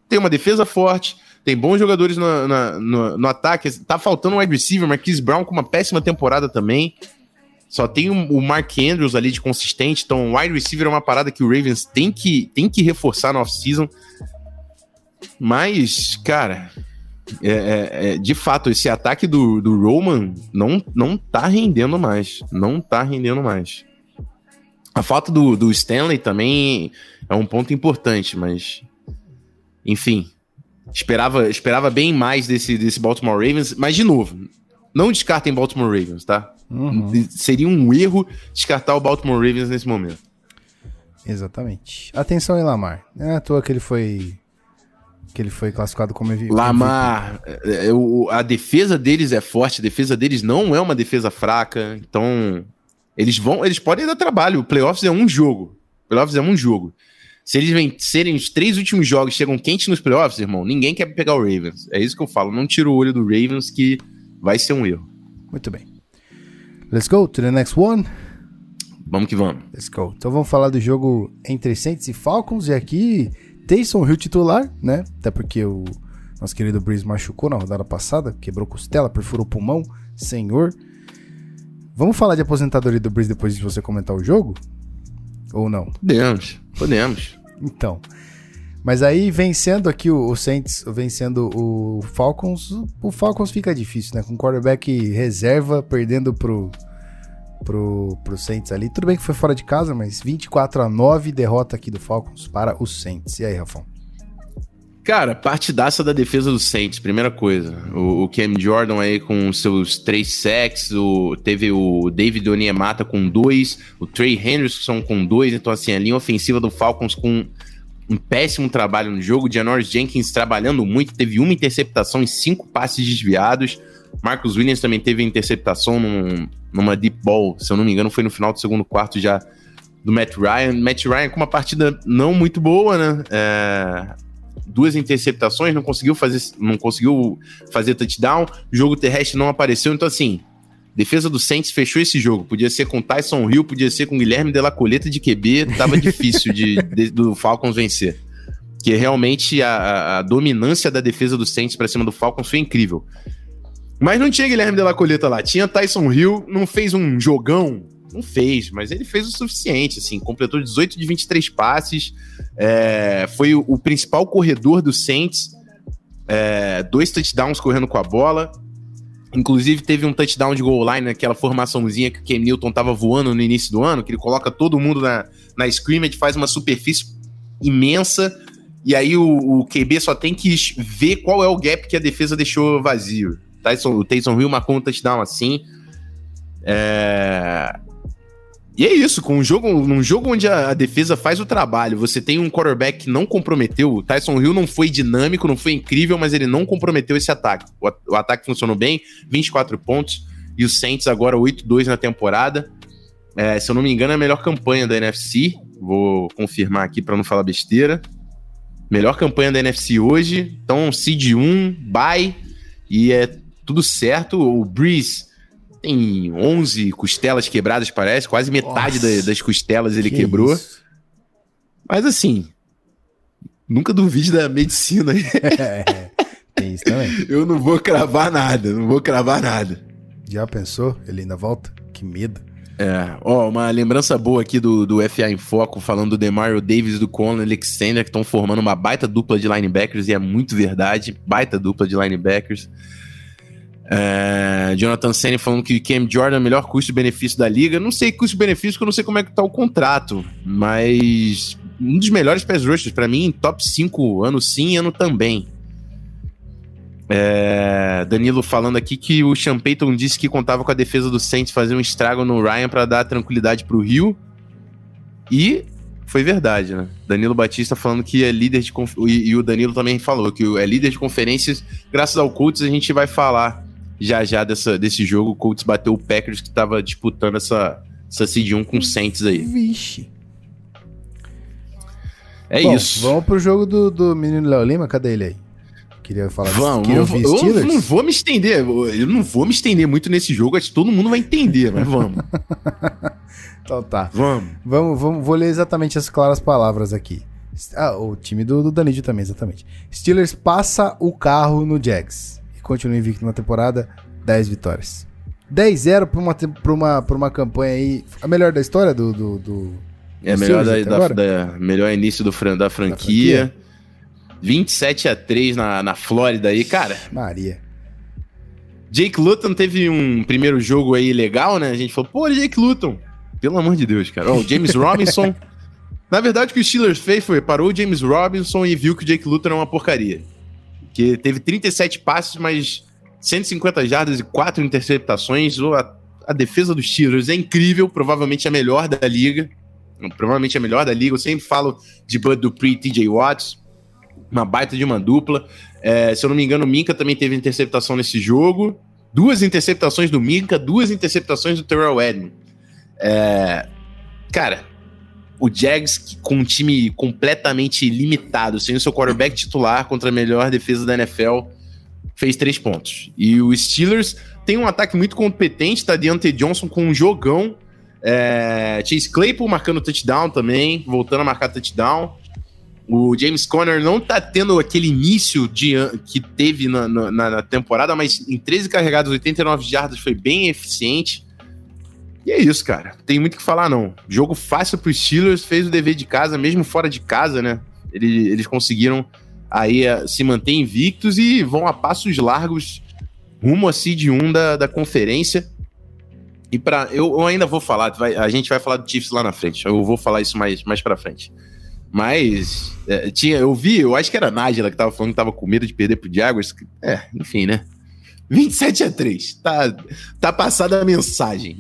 Tem uma defesa forte, tem bons jogadores no, no, no, ataque. Tá faltando um wide receiver, Marquise Brown com uma péssima temporada também. Só tem o Mark Andrews ali de consistente. Então, wide receiver é uma parada que o Ravens tem que, tem que reforçar no off-season. Mas, cara, é, é, é, de fato, esse ataque do, do Roman não, não tá rendendo mais. Não tá rendendo mais. A falta do, do Stanley também é um ponto importante, mas. Enfim. Esperava, esperava bem mais desse, desse Baltimore Ravens, mas de novo, não descartem Baltimore Ravens, tá? Uhum. Seria um erro descartar o Baltimore Ravens nesse momento. Exatamente. Atenção em Lamar. Não é à toa que ele foi que ele foi classificado como MVP. Lamar, é, é, a defesa deles é forte, a defesa deles não é uma defesa fraca, então eles vão, eles podem dar trabalho. O playoffs é um jogo. Playoffs é um jogo. Se eles vencerem os três últimos jogos chegam quentes nos playoffs, irmão, ninguém quer pegar o Ravens. É isso que eu falo. Não tira o olho do Ravens que vai ser um erro. Muito bem. Let's go to the next one. Vamos que vamos. Let's go. Então vamos falar do jogo entre Saints e Falcons. E aqui, Taysom Hill titular, né? Até porque o nosso querido Breeze machucou na rodada passada, quebrou costela, perfurou pulmão. Senhor. Vamos falar de aposentadoria do Breeze depois de você comentar o jogo? Ou não? Podemos, podemos. então. Mas aí, vencendo aqui o, o Saints, vencendo o Falcons, o Falcons fica difícil, né? Com quarterback reserva, perdendo pro, pro, pro Saints ali. Tudo bem que foi fora de casa, mas 24 a 9 derrota aqui do Falcons para o Saints. E aí, Rafão? Cara, partidaça da defesa do Saints, primeira coisa. O, o Cam Jordan aí com seus três sacks, o, teve o David Onyemata com dois, o Trey Henderson com dois, então assim, a linha ofensiva do Falcons com um péssimo trabalho no jogo, Janoris Jenkins trabalhando muito, teve uma interceptação e cinco passes desviados, Marcus Williams também teve interceptação num, numa deep ball, se eu não me engano foi no final do segundo quarto já do Matt Ryan, Matt Ryan com uma partida não muito boa, né, é duas interceptações, não conseguiu fazer, não conseguiu fazer touchdown, jogo terrestre não apareceu, então assim, defesa do Saints fechou esse jogo. Podia ser com Tyson Hill, podia ser com Guilherme de la Coleta de QB, tava difícil de, de, do Falcons vencer. Que realmente a, a dominância da defesa do Saints para cima do Falcons foi incrível. Mas não tinha Guilherme de la Coleta lá, tinha Tyson Hill, não fez um jogão, não fez, mas ele fez o suficiente, assim, completou 18 de 23 passes, é, foi o, principal corredor do Saints, é, dois touchdowns correndo com a bola, inclusive teve um touchdown de goal line naquela formaçãozinha que o Cam Newton tava voando no início do ano, que ele coloca todo mundo na, na scrimmage, faz uma superfície imensa, e aí o, o QB só tem que ver qual é o gap que a defesa deixou vazio. Tyson, o Taysom Hill marcou um touchdown assim, é... E é isso, com um jogo, num jogo onde a, a, defesa faz o trabalho, você tem um quarterback que não comprometeu. O Tyson Hill não foi dinâmico, não foi incrível, mas ele não comprometeu esse ataque. O, o ataque funcionou bem, 24 pontos, e o Saints agora 8-2 na temporada. É, se eu não me engano, é a melhor campanha da NFC. Vou confirmar aqui para não falar besteira. Melhor campanha da NFC hoje. Então, seed 1, bye, e é tudo certo. O Breeze tem 11 costelas quebradas, parece. Quase metade da, das costelas ele que quebrou. Isso? Mas assim, nunca duvide da medicina. É, tem isso também. Eu não vou cravar nada, não vou cravar nada. Já pensou? Ele ainda volta? Que medo. É, ó, uma lembrança boa aqui do, do FA em Foco, falando do Demario Davis e do Conor Alexander, que estão formando uma baita dupla de linebackers, e é muito verdade, baita dupla de linebackers. É, Jonathan Senna falando que Cam Jordan é o melhor custo-benefício da liga. Não sei custo-benefício, porque eu não sei como é que tá o contrato, mas um dos melhores pass rushers para mim, top 5 ano sim, ano também. É, Danilo falando aqui que o Sean Payton disse que contava com a defesa do Saints fazer um estrago no Ryan para dar tranquilidade pro Rio. E foi verdade, né? Danilo Batista falando que é líder de e, e o Danilo também falou que é líder de conferências. Graças ao Colts a gente vai falar já já dessa, desse jogo. O Colts bateu o Packers que estava disputando essa essa seed 1 com o Saints aí. Vixe. É Bom, isso. Vamos pro jogo do, do menino Léo Lima, cadê ele aí? Queria falar Vamos, queria eu, ouvir eu Steelers? não vou me estender, eu não vou me estender muito nesse jogo, acho que todo mundo vai entender, mas vamos. Então tá. vamos. Vamos, vamos, vou ler exatamente as claras palavras aqui. Ah, o time do, do Danilo também, exatamente. Steelers passa o carro no Jags e continua invicto na temporada, 10 vitórias. 10-0 pra uma, pra, uma, pra uma campanha aí, a melhor da história do... do, do É do melhor, da, da- da- melhor início do, fran- da franquia. 27 a 3 na, na Flórida aí, cara. Maria. Jake Luton teve um primeiro jogo aí legal, né? A gente falou, pô, Jake Luton. Pelo amor de Deus, cara. Ó, o James Robinson. Na verdade, o que o Steelers fez foi parou o James Robinson e viu que o Jake Luton é uma porcaria. Que teve 37 passes, mas 150 jardas e 4 interceptações. A, a defesa dos Steelers é incrível, provavelmente a melhor da liga. Provavelmente a melhor da liga. Eu sempre falo de Bud Dupree e TJ Watts. Uma baita de uma dupla. É, se eu não me engano, o Minka também teve interceptação nesse jogo. Duas interceptações do Minka, duas interceptações do Terrell Edmond. É, cara, o Jags com um time completamente limitado, sem o seu quarterback titular contra a melhor defesa da NFL, fez três pontos. E o Steelers tem um ataque muito competente, tá? Deontay Johnson com um jogão. É, Chase Claypool marcando touchdown também, voltando a marcar touchdown. O James Conner não tá tendo aquele início de, que teve na, na- na- na temporada, mas em 13 carregados, 89 jardas, foi bem eficiente. E é isso, cara. Tem muito que falar, não. Jogo fácil pro Steelers, fez o dever de casa, mesmo fora de casa, né? Ele- Eles conseguiram aí eh, se manter invictos e vão a passos largos rumo a seed 1 da, da conferência. E para eu, eu ainda vou falar, vai- a gente vai falar do Chiefs lá na frente. Eu vou falar isso mais, mais para frente. Mas é, tinha, eu vi, eu acho que era a Nájila que tava falando que tava com medo de perder pro Jaguars. É, enfim, né? 27 a 3. Tá, tá passada a mensagem.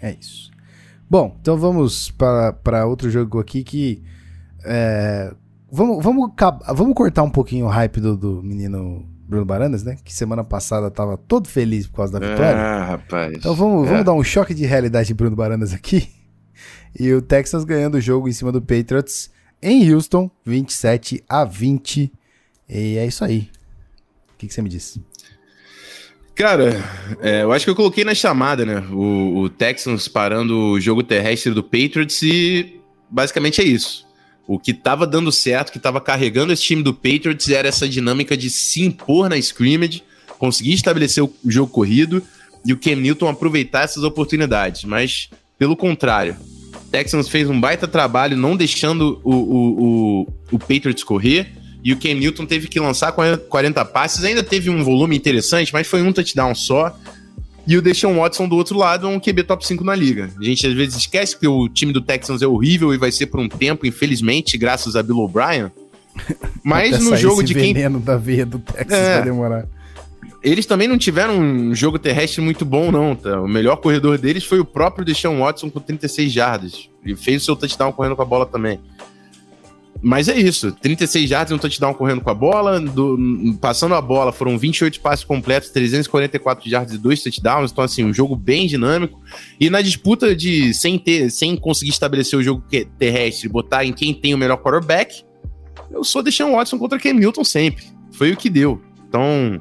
É isso. Bom, então vamos para outro jogo aqui que. é, vamos, vamos, vamos cortar um pouquinho o hype do, do menino Bruno Baranas, né? Que semana passada tava todo feliz por causa da vitória. Ah, rapaz. Então vamos, É. vamos dar um choque de realidade em Bruno Baranas aqui. E o Texas ganhando o jogo em cima do Patriots em Houston, 27 a 20. E é isso aí. Que, que você me diz? Cara, é, eu acho que eu coloquei na chamada, né? O, o Texans parando o jogo terrestre do Patriots e basicamente é isso. O que tava dando certo, que tava carregando esse time do Patriots era essa dinâmica de se impor na scrimmage, conseguir estabelecer o jogo corrido e o Cam Newton aproveitar essas oportunidades. Mas, pelo contrário, o Texans fez um baita trabalho não deixando o, o, o, o Patriots correr e o Cam Newton teve que lançar 40 40 passes, ainda teve um volume interessante, mas foi um touchdown só. E o Deshaun Watson do outro lado é um QB top 5 na liga. A gente às vezes esquece que o time do Texans é horrível e vai ser por um tempo, infelizmente, graças a Bill O'Brien. Mas no jogo de quem da veia do Texas É. vai demorar. eles também não tiveram um jogo terrestre muito bom, não. Tá? O melhor corredor deles foi o próprio Deshaun Watson com 36 jardas. E fez o seu touchdown correndo com a bola também. Mas é isso, 36 jardas e um touchdown correndo com a bola, do- passando a bola, foram 28 passes completos, 344 jardas e dois touchdowns, então assim, um jogo bem dinâmico. E na disputa de sem ter, sem conseguir estabelecer o jogo que- terrestre, botar em quem tem o melhor quarterback, eu sou deixando Watson contra Cam Newton sempre. Foi o que deu. Então,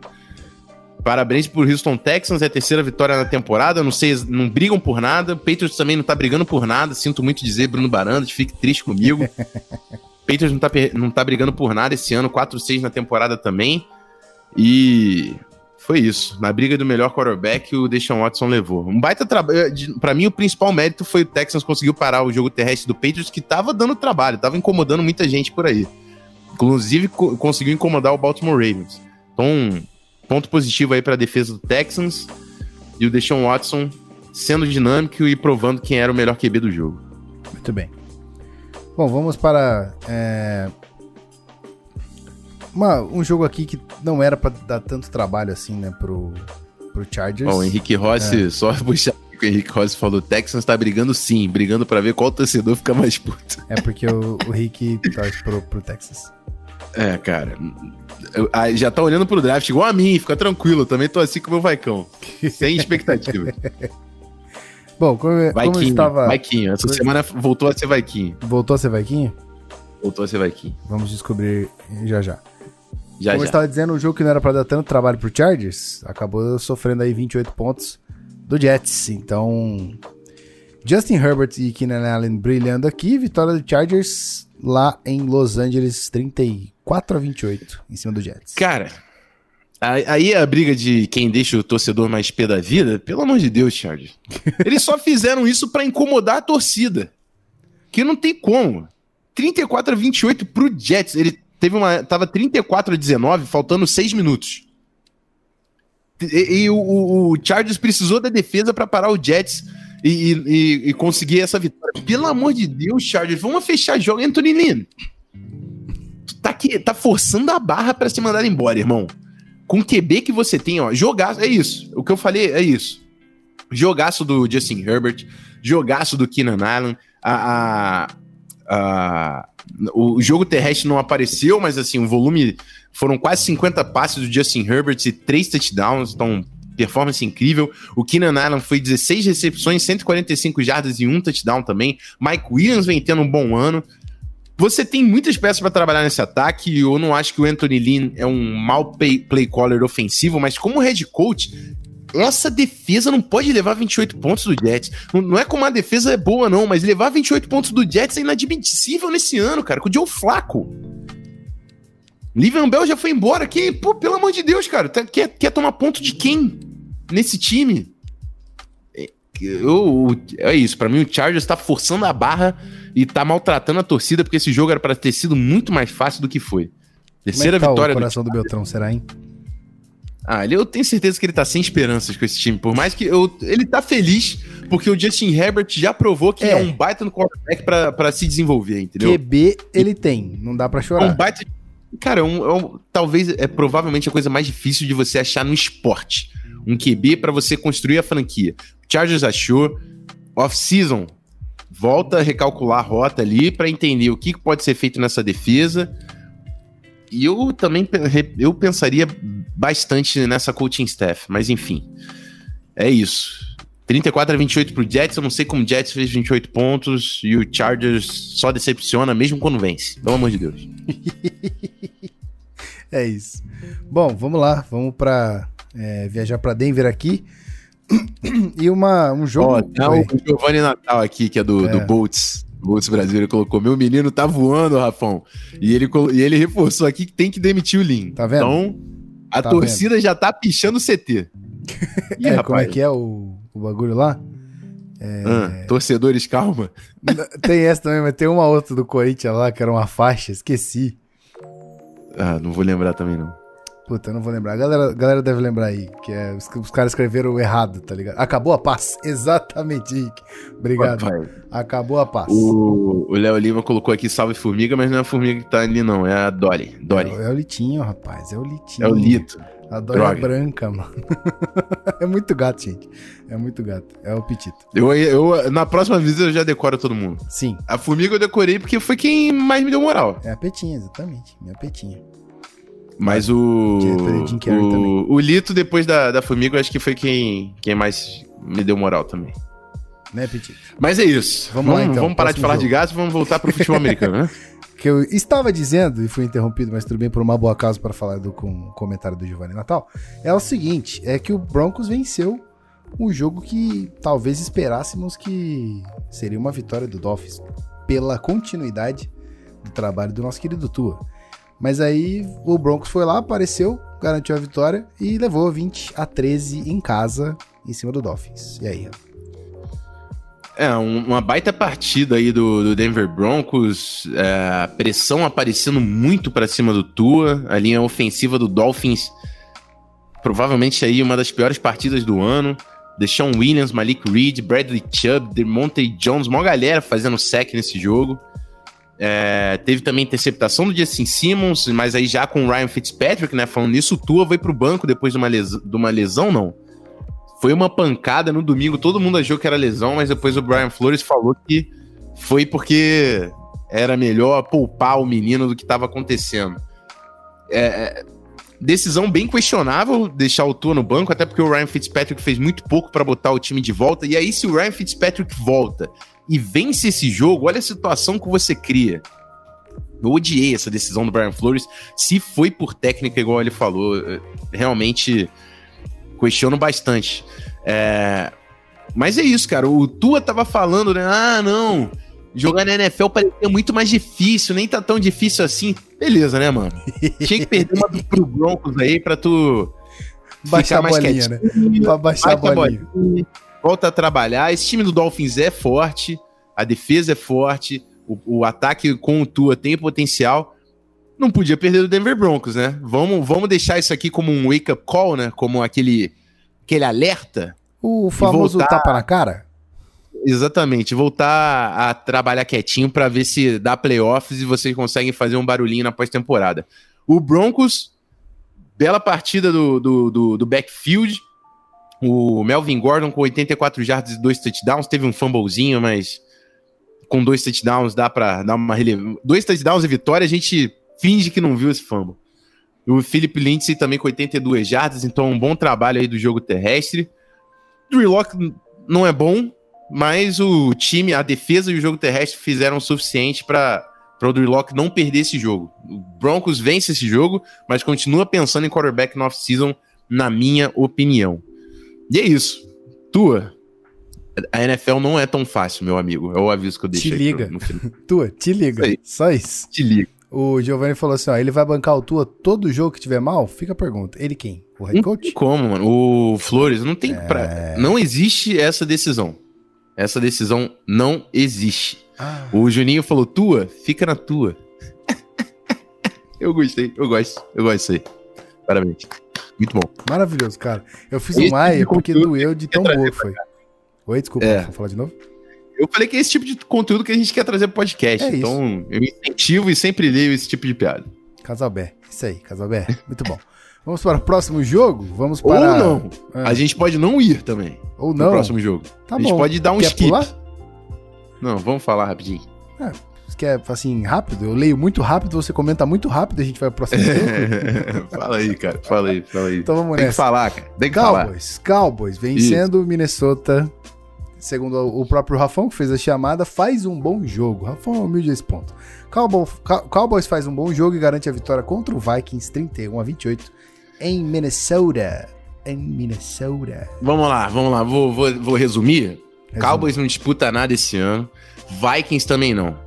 Parabéns pro Houston Texans, é a terceira vitória na temporada. Não sei, não brigam por nada. Patriots também não tá brigando por nada. Sinto muito dizer, Bruno Barandas, fique triste comigo. Patriots não tá, não tá brigando por nada esse ano, 4-6 na temporada também. E foi isso. Na briga do melhor quarterback, o Deshaun Watson levou. Um baita trabalho. Pra mim, o principal mérito foi o Texans conseguiu parar o jogo terrestre do Patriots, que tava dando trabalho, tava incomodando muita gente por aí. Inclusive, co- conseguiu incomodar o Baltimore Ravens. Então, ponto positivo aí para a defesa do Texans e o Deshaun Watson sendo dinâmico e provando quem era o melhor QB do jogo. Muito bem. Bom, vamos para. é, uma, um jogo aqui que não era pra dar tanto trabalho assim, né, pro, pro Chargers. Bom, o Henrique Rossi, é. só puxar o Henrique Rossi falou, Texans tá brigando sim, brigando para ver qual torcedor fica mais puto. É porque o, o Rick torce pro, pro Texas. É, cara. Eu, já tá olhando pro draft igual a mim, fica tranquilo, também tô assim com o meu Vaicão. Sem expectativa. Bom, como, Vaiquinho, como estava. Vaiquinho, essa semana voltou a ser Vaiquinho. Voltou a ser Vaiquinho? Voltou a ser Vaiquinho. Vamos descobrir já já. Já, como já. eu estava dizendo, o jogo que não era pra dar tanto trabalho pro Chargers acabou sofrendo aí 28 pontos do Jets. Então, Justin Herbert e Keenan Allen brilhando aqui. Vitória do Chargers lá em Los Angeles, 34 a 28 em cima do Jets. Cara, aí a briga de quem deixa o torcedor mais pé da vida, pelo amor de Deus, Chargers. Eles só fizeram isso para incomodar a torcida. Que não tem como. 34 a 28 pro Jets. Ele teve uma. Tava 34 a 19, faltando 6 minutos. E, e o, o, precisou da defesa para parar o Jets e, e, e, conseguir essa vitória. Pelo amor de Deus, Chargers, vamos fechar jogo. Anthony Lynn, tu tá, aqui, tá forçando a barra para se mandar embora, irmão. Com o QB que você tem, ó, jogaço, é isso. O que eu falei é isso. Jogaço do Justin Herbert, jogaço do Keenan Allen, a, a, a o jogo terrestre não apareceu, mas assim, o volume foram quase 50 passes do Justin Herbert e 3 touchdowns, então performance incrível. O Keenan Allen foi 16 recepções, 145 jardas e um touchdown também. Mike Williams vem tendo um bom ano. Você tem muitas peças para trabalhar nesse ataque. Eu não acho que o Anthony Lynn é um mau play, play caller ofensivo, mas como head coach, essa defesa não pode levar 28 pontos do Jets. Não é como a defesa é boa, não, mas levar 28 pontos do Jets é inadmissível nesse ano, cara, com o Joe Flaco. Livian Bell já foi embora. Que, pô, pelo amor de Deus, cara, tá, quer, quer tomar ponto de quem nesse time? É, eu, é isso, para mim o Chargers tá forçando a barra e tá maltratando a torcida, porque esse jogo era para ter sido muito mais fácil do que foi. Terceira é que tá vitória o coração do, do Beltrão, será, hein? Ah, eu tenho certeza que ele tá sem esperanças com esse time. Por mais que eu, ele tá feliz, porque o Justin Herbert já provou que é, é um baita no quarterback pra, pra se desenvolver, entendeu? QB ele tem, não dá pra chorar. É um baita. Cara, é um, é um, talvez é provavelmente a coisa mais difícil de você achar no esporte. Um QB para você construir a franquia. O Chargers achou, off-season, volta a recalcular a rota ali para entender o que pode ser feito nessa defesa e eu também eu pensaria bastante nessa coaching staff, mas enfim. É isso. 34 a 28 pro Jets, eu não sei como o Jets fez 28 pontos e o Chargers só decepciona mesmo quando vence. Pelo amor de Deus. é isso. Bom, vamos lá, vamos para é, viajar para Denver aqui. e uma, um jogo. Ó, tá o Giovanni Natal aqui, que é do, é. do Bolts. Bolts Brasil, ele colocou: Meu menino tá voando, Rafão. E ele, e ele reforçou aqui que tem que demitir o Lin. Tá vendo? Então, a tá torcida vendo? já tá pichando o CT. Ih, é, como é que é o, o bagulho lá? É... Ah, torcedores, calma. Tem essa também, mas tem uma outra do Corinthians lá, que era uma faixa, esqueci. Ah, não vou lembrar também, não. Puta, eu não vou lembrar. A galera, a galera deve lembrar aí, que é, os, os caras escreveram errado, tá ligado? Acabou a paz. Exatamente, Rick. Obrigado. Papai. Acabou a paz. O Léo Lima colocou aqui salve formiga, mas não é a formiga que tá ali, não. É a Dolly. Dolly. É, é o Litinho, rapaz. É o Litinho. É o Lito. A Dolly é branca, mano. é muito gato, gente. É muito gato. É o Petito. Eu, eu, na próxima visita eu já decoro todo mundo. Sim. A formiga eu decorei porque foi quem mais me deu moral. É a Petinha, exatamente. Minha Petinha. Mas o. O, o Lito, depois da, da Formiga, eu acho que foi quem, quem mais me deu moral também. Né, Petit? Mas é isso. Vamos, vamos lá, então. Vamos parar de falar jogo. de gás e vamos voltar pro futebol americano, né? Que eu estava dizendo, e fui interrompido, mas tudo bem, por uma boa causa para falar do com, comentário do Giovanni Natal, é o seguinte: é que o Broncos venceu um jogo que talvez esperássemos que seria uma vitória do Dolphins, pela continuidade do trabalho do nosso querido Tua. Mas aí o Broncos foi lá, apareceu, garantiu a vitória e levou 20 a 13 em casa em cima do Dolphins. E aí? É, uma baita partida aí do, do Denver Broncos, é, pressão aparecendo muito para cima do Tua, a linha ofensiva do Dolphins, provavelmente aí uma das piores partidas do ano. Deshaun Williams, Malik Reed, Bradley Chubb, Demonte Jones, uma galera fazendo sec nesse jogo. É, teve também interceptação do Justin Simmons, mas aí já com o Ryan Fitzpatrick, né? Falando nisso, o Tua foi pro banco depois de uma, lesão, de uma lesão, não? Foi uma pancada no domingo, todo mundo achou que era lesão, mas depois o Brian Flores falou que foi porque era melhor poupar o menino do que estava acontecendo. É, é, decisão bem questionável deixar o Tua no banco, até porque o Ryan Fitzpatrick fez muito pouco para botar o time de volta. E aí, se o Ryan Fitzpatrick volta e vence esse jogo, olha a situação que você cria. Eu odiei essa decisão do Brian Flores. Se foi por técnica, igual ele falou, realmente questiono bastante. É... Mas é isso, cara. O Tua tava falando, né? Ah, não. Jogar na NFL parecia muito mais difícil, nem tá tão difícil assim. Beleza, né, mano? Tinha que perder uma pro Broncos aí pra tu. Baixar a bolinha, né? Pra baixar a bolinha. a bolinha. Volta a trabalhar. Esse time do Dolphins é forte, a defesa é forte, o, o ataque com o Tua tem potencial. Não podia perder do Denver Broncos, né? Vamos, vamos deixar isso aqui como um wake-up call, né? Como aquele, aquele alerta. O famoso voltar... tapa na cara? Exatamente, voltar a trabalhar quietinho para ver se dá playoffs e vocês conseguem fazer um barulhinho na pós-temporada. O Broncos, bela partida do, do, do, do, backfield. O Melvin Gordon com 84 jardas e dois touchdowns. Teve um fumblezinho, mas com dois touchdowns dá para dar uma relevância. Dois touchdowns e vitória, a gente finge que não viu esse fumble. O Philip Lindsay também com 82 jardas, então um bom trabalho aí do jogo terrestre. Drew Locke não é bom, mas o time, a defesa e o jogo terrestre fizeram o suficiente para o Drew Locke não perder esse jogo. O Broncos vence esse jogo, mas continua pensando em quarterback no off-season, na minha opinião. E é isso. Tua, a NFL não é tão fácil, meu amigo. É o aviso que eu deixei. Te liga. Tua, te liga. Isso Só isso. Te liga. O Giovanni falou assim: ó, ele vai bancar o Tua todo jogo que tiver mal? Fica a pergunta. Ele quem? O head coach? Não tem como, mano. O Flores, não tem é... pra. Não existe essa decisão. Essa decisão não existe. Ah. O Juninho falou: tua, fica na tua. eu gostei, eu gosto, eu gosto disso aí. Parabéns. Muito bom. Maravilhoso, cara. Eu fiz esse um Maia tipo porque doeu de tão boa que foi. Oi, desculpa, é. vou falar de novo? Eu falei que é esse tipo de conteúdo que a gente quer trazer pro podcast. É então, eu incentivo e sempre leio esse tipo de piada. Casalbé. Isso aí, Casalbé. Muito bom. Vamos para o próximo jogo? Vamos para. Ou não. Ah. A gente pode não ir também. Ou não. No próximo jogo. Tá a gente bom. pode dar um Quer skip. Pular? Não, vamos falar rapidinho. É, você quer, assim, rápido? Eu leio muito rápido, você comenta muito rápido, a gente vai pro próximo fala aí, cara. Fala aí, fala aí. Então vamos Tem nessa. que falar, cara. Tem que Cowboys, falar. Cowboys, vencendo o Minnesota. Segundo o próprio Rafão, que fez a chamada, faz um bom jogo. Rafão é humilde esse ponto. Cowboys, Cowboys faz um bom jogo e garante a vitória contra o Vikings 31 a 28 em Minnesota. Em Minnesota. Vamos lá, vamos lá. Vou, vou, vou resumir. Resume. Cowboys não disputa nada esse ano. Vikings também não.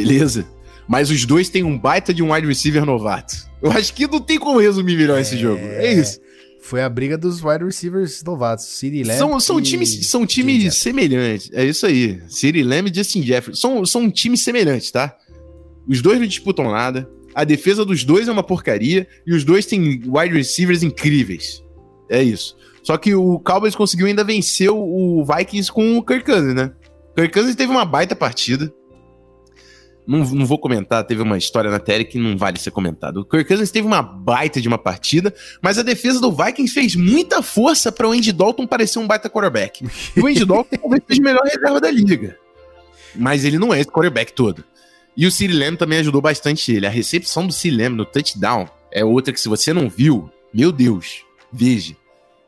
Beleza? Mas os dois têm um baita de um wide receiver novato. Eu acho que não tem como resumir melhor é... esse jogo. É isso. Foi a briga dos wide receivers novatos. City Lamb são, são times, são times semelhantes. É isso aí. City Lamb e Justin Jefferson. São, são times semelhantes, tá? Os dois não disputam nada. A defesa dos dois é uma porcaria e os dois têm wide receivers incríveis. É isso. Só que o Cowboys conseguiu ainda vencer o Vikings com o Kirk Cousins, né? Kirk Cousins teve uma baita partida. Não, não vou comentar, teve uma história na série que não vale ser comentado. O Kirk Cousins teve uma baita de uma partida, mas a defesa do Vikings fez muita força para o Andy Dalton parecer um baita quarterback. E o Andy Dalton talvez seja o melhor reserva da liga. Mas ele não é esse quarterback todo. E o Siri Lamb também ajudou bastante ele. A recepção do Siri Lamb no touchdown é outra que se você não viu, meu Deus, veja.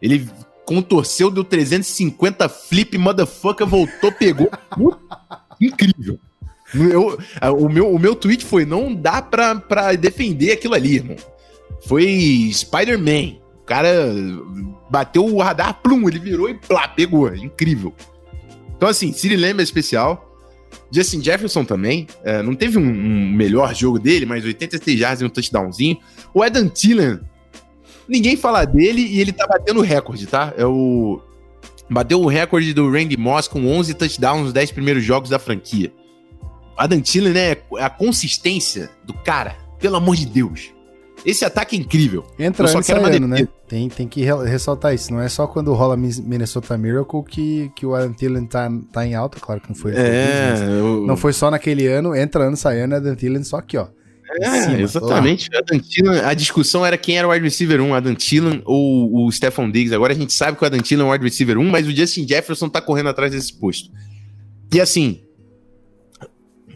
Ele contorceu, deu 350 flip, motherfucker, voltou, pegou. Incrível. Eu, o, meu, o meu tweet foi: não dá pra, pra defender aquilo ali, irmão. Foi Spider-Man. O cara bateu o radar, plum, ele virou e plá, pegou. Incrível. Então, assim, Siri Lamb é especial. Justin Jefferson também, é, não teve um, um, melhor jogo dele, mas 83 yards e um touchdownzinho. O Adam Thielen, ninguém fala dele e ele tá batendo recorde, tá? É o... Bateu o recorde do Randy Moss com 11 touchdowns nos 10 primeiros jogos da franquia. Adam Thielen, né, é a consistência do cara, pelo amor de Deus. Esse ataque é incrível. Entra ano saindo, né? Tem, tem que ressaltar isso. Não é só quando rola Minnesota Miracle que, que o Adam Thielen tá, tá em alta. Claro que não foi. É, eu... Não foi só naquele ano. Entra ano, sai ano, Adam Thielen só aqui, ó. É, cima, exatamente. Adam Thielen, a discussão era quem era o wide receiver 1, Adam Thielen ou o Stephon Diggs. Agora a gente sabe que o Adam Thielen é o wide receiver 1, mas o Justin Jefferson tá correndo atrás desse posto. E assim,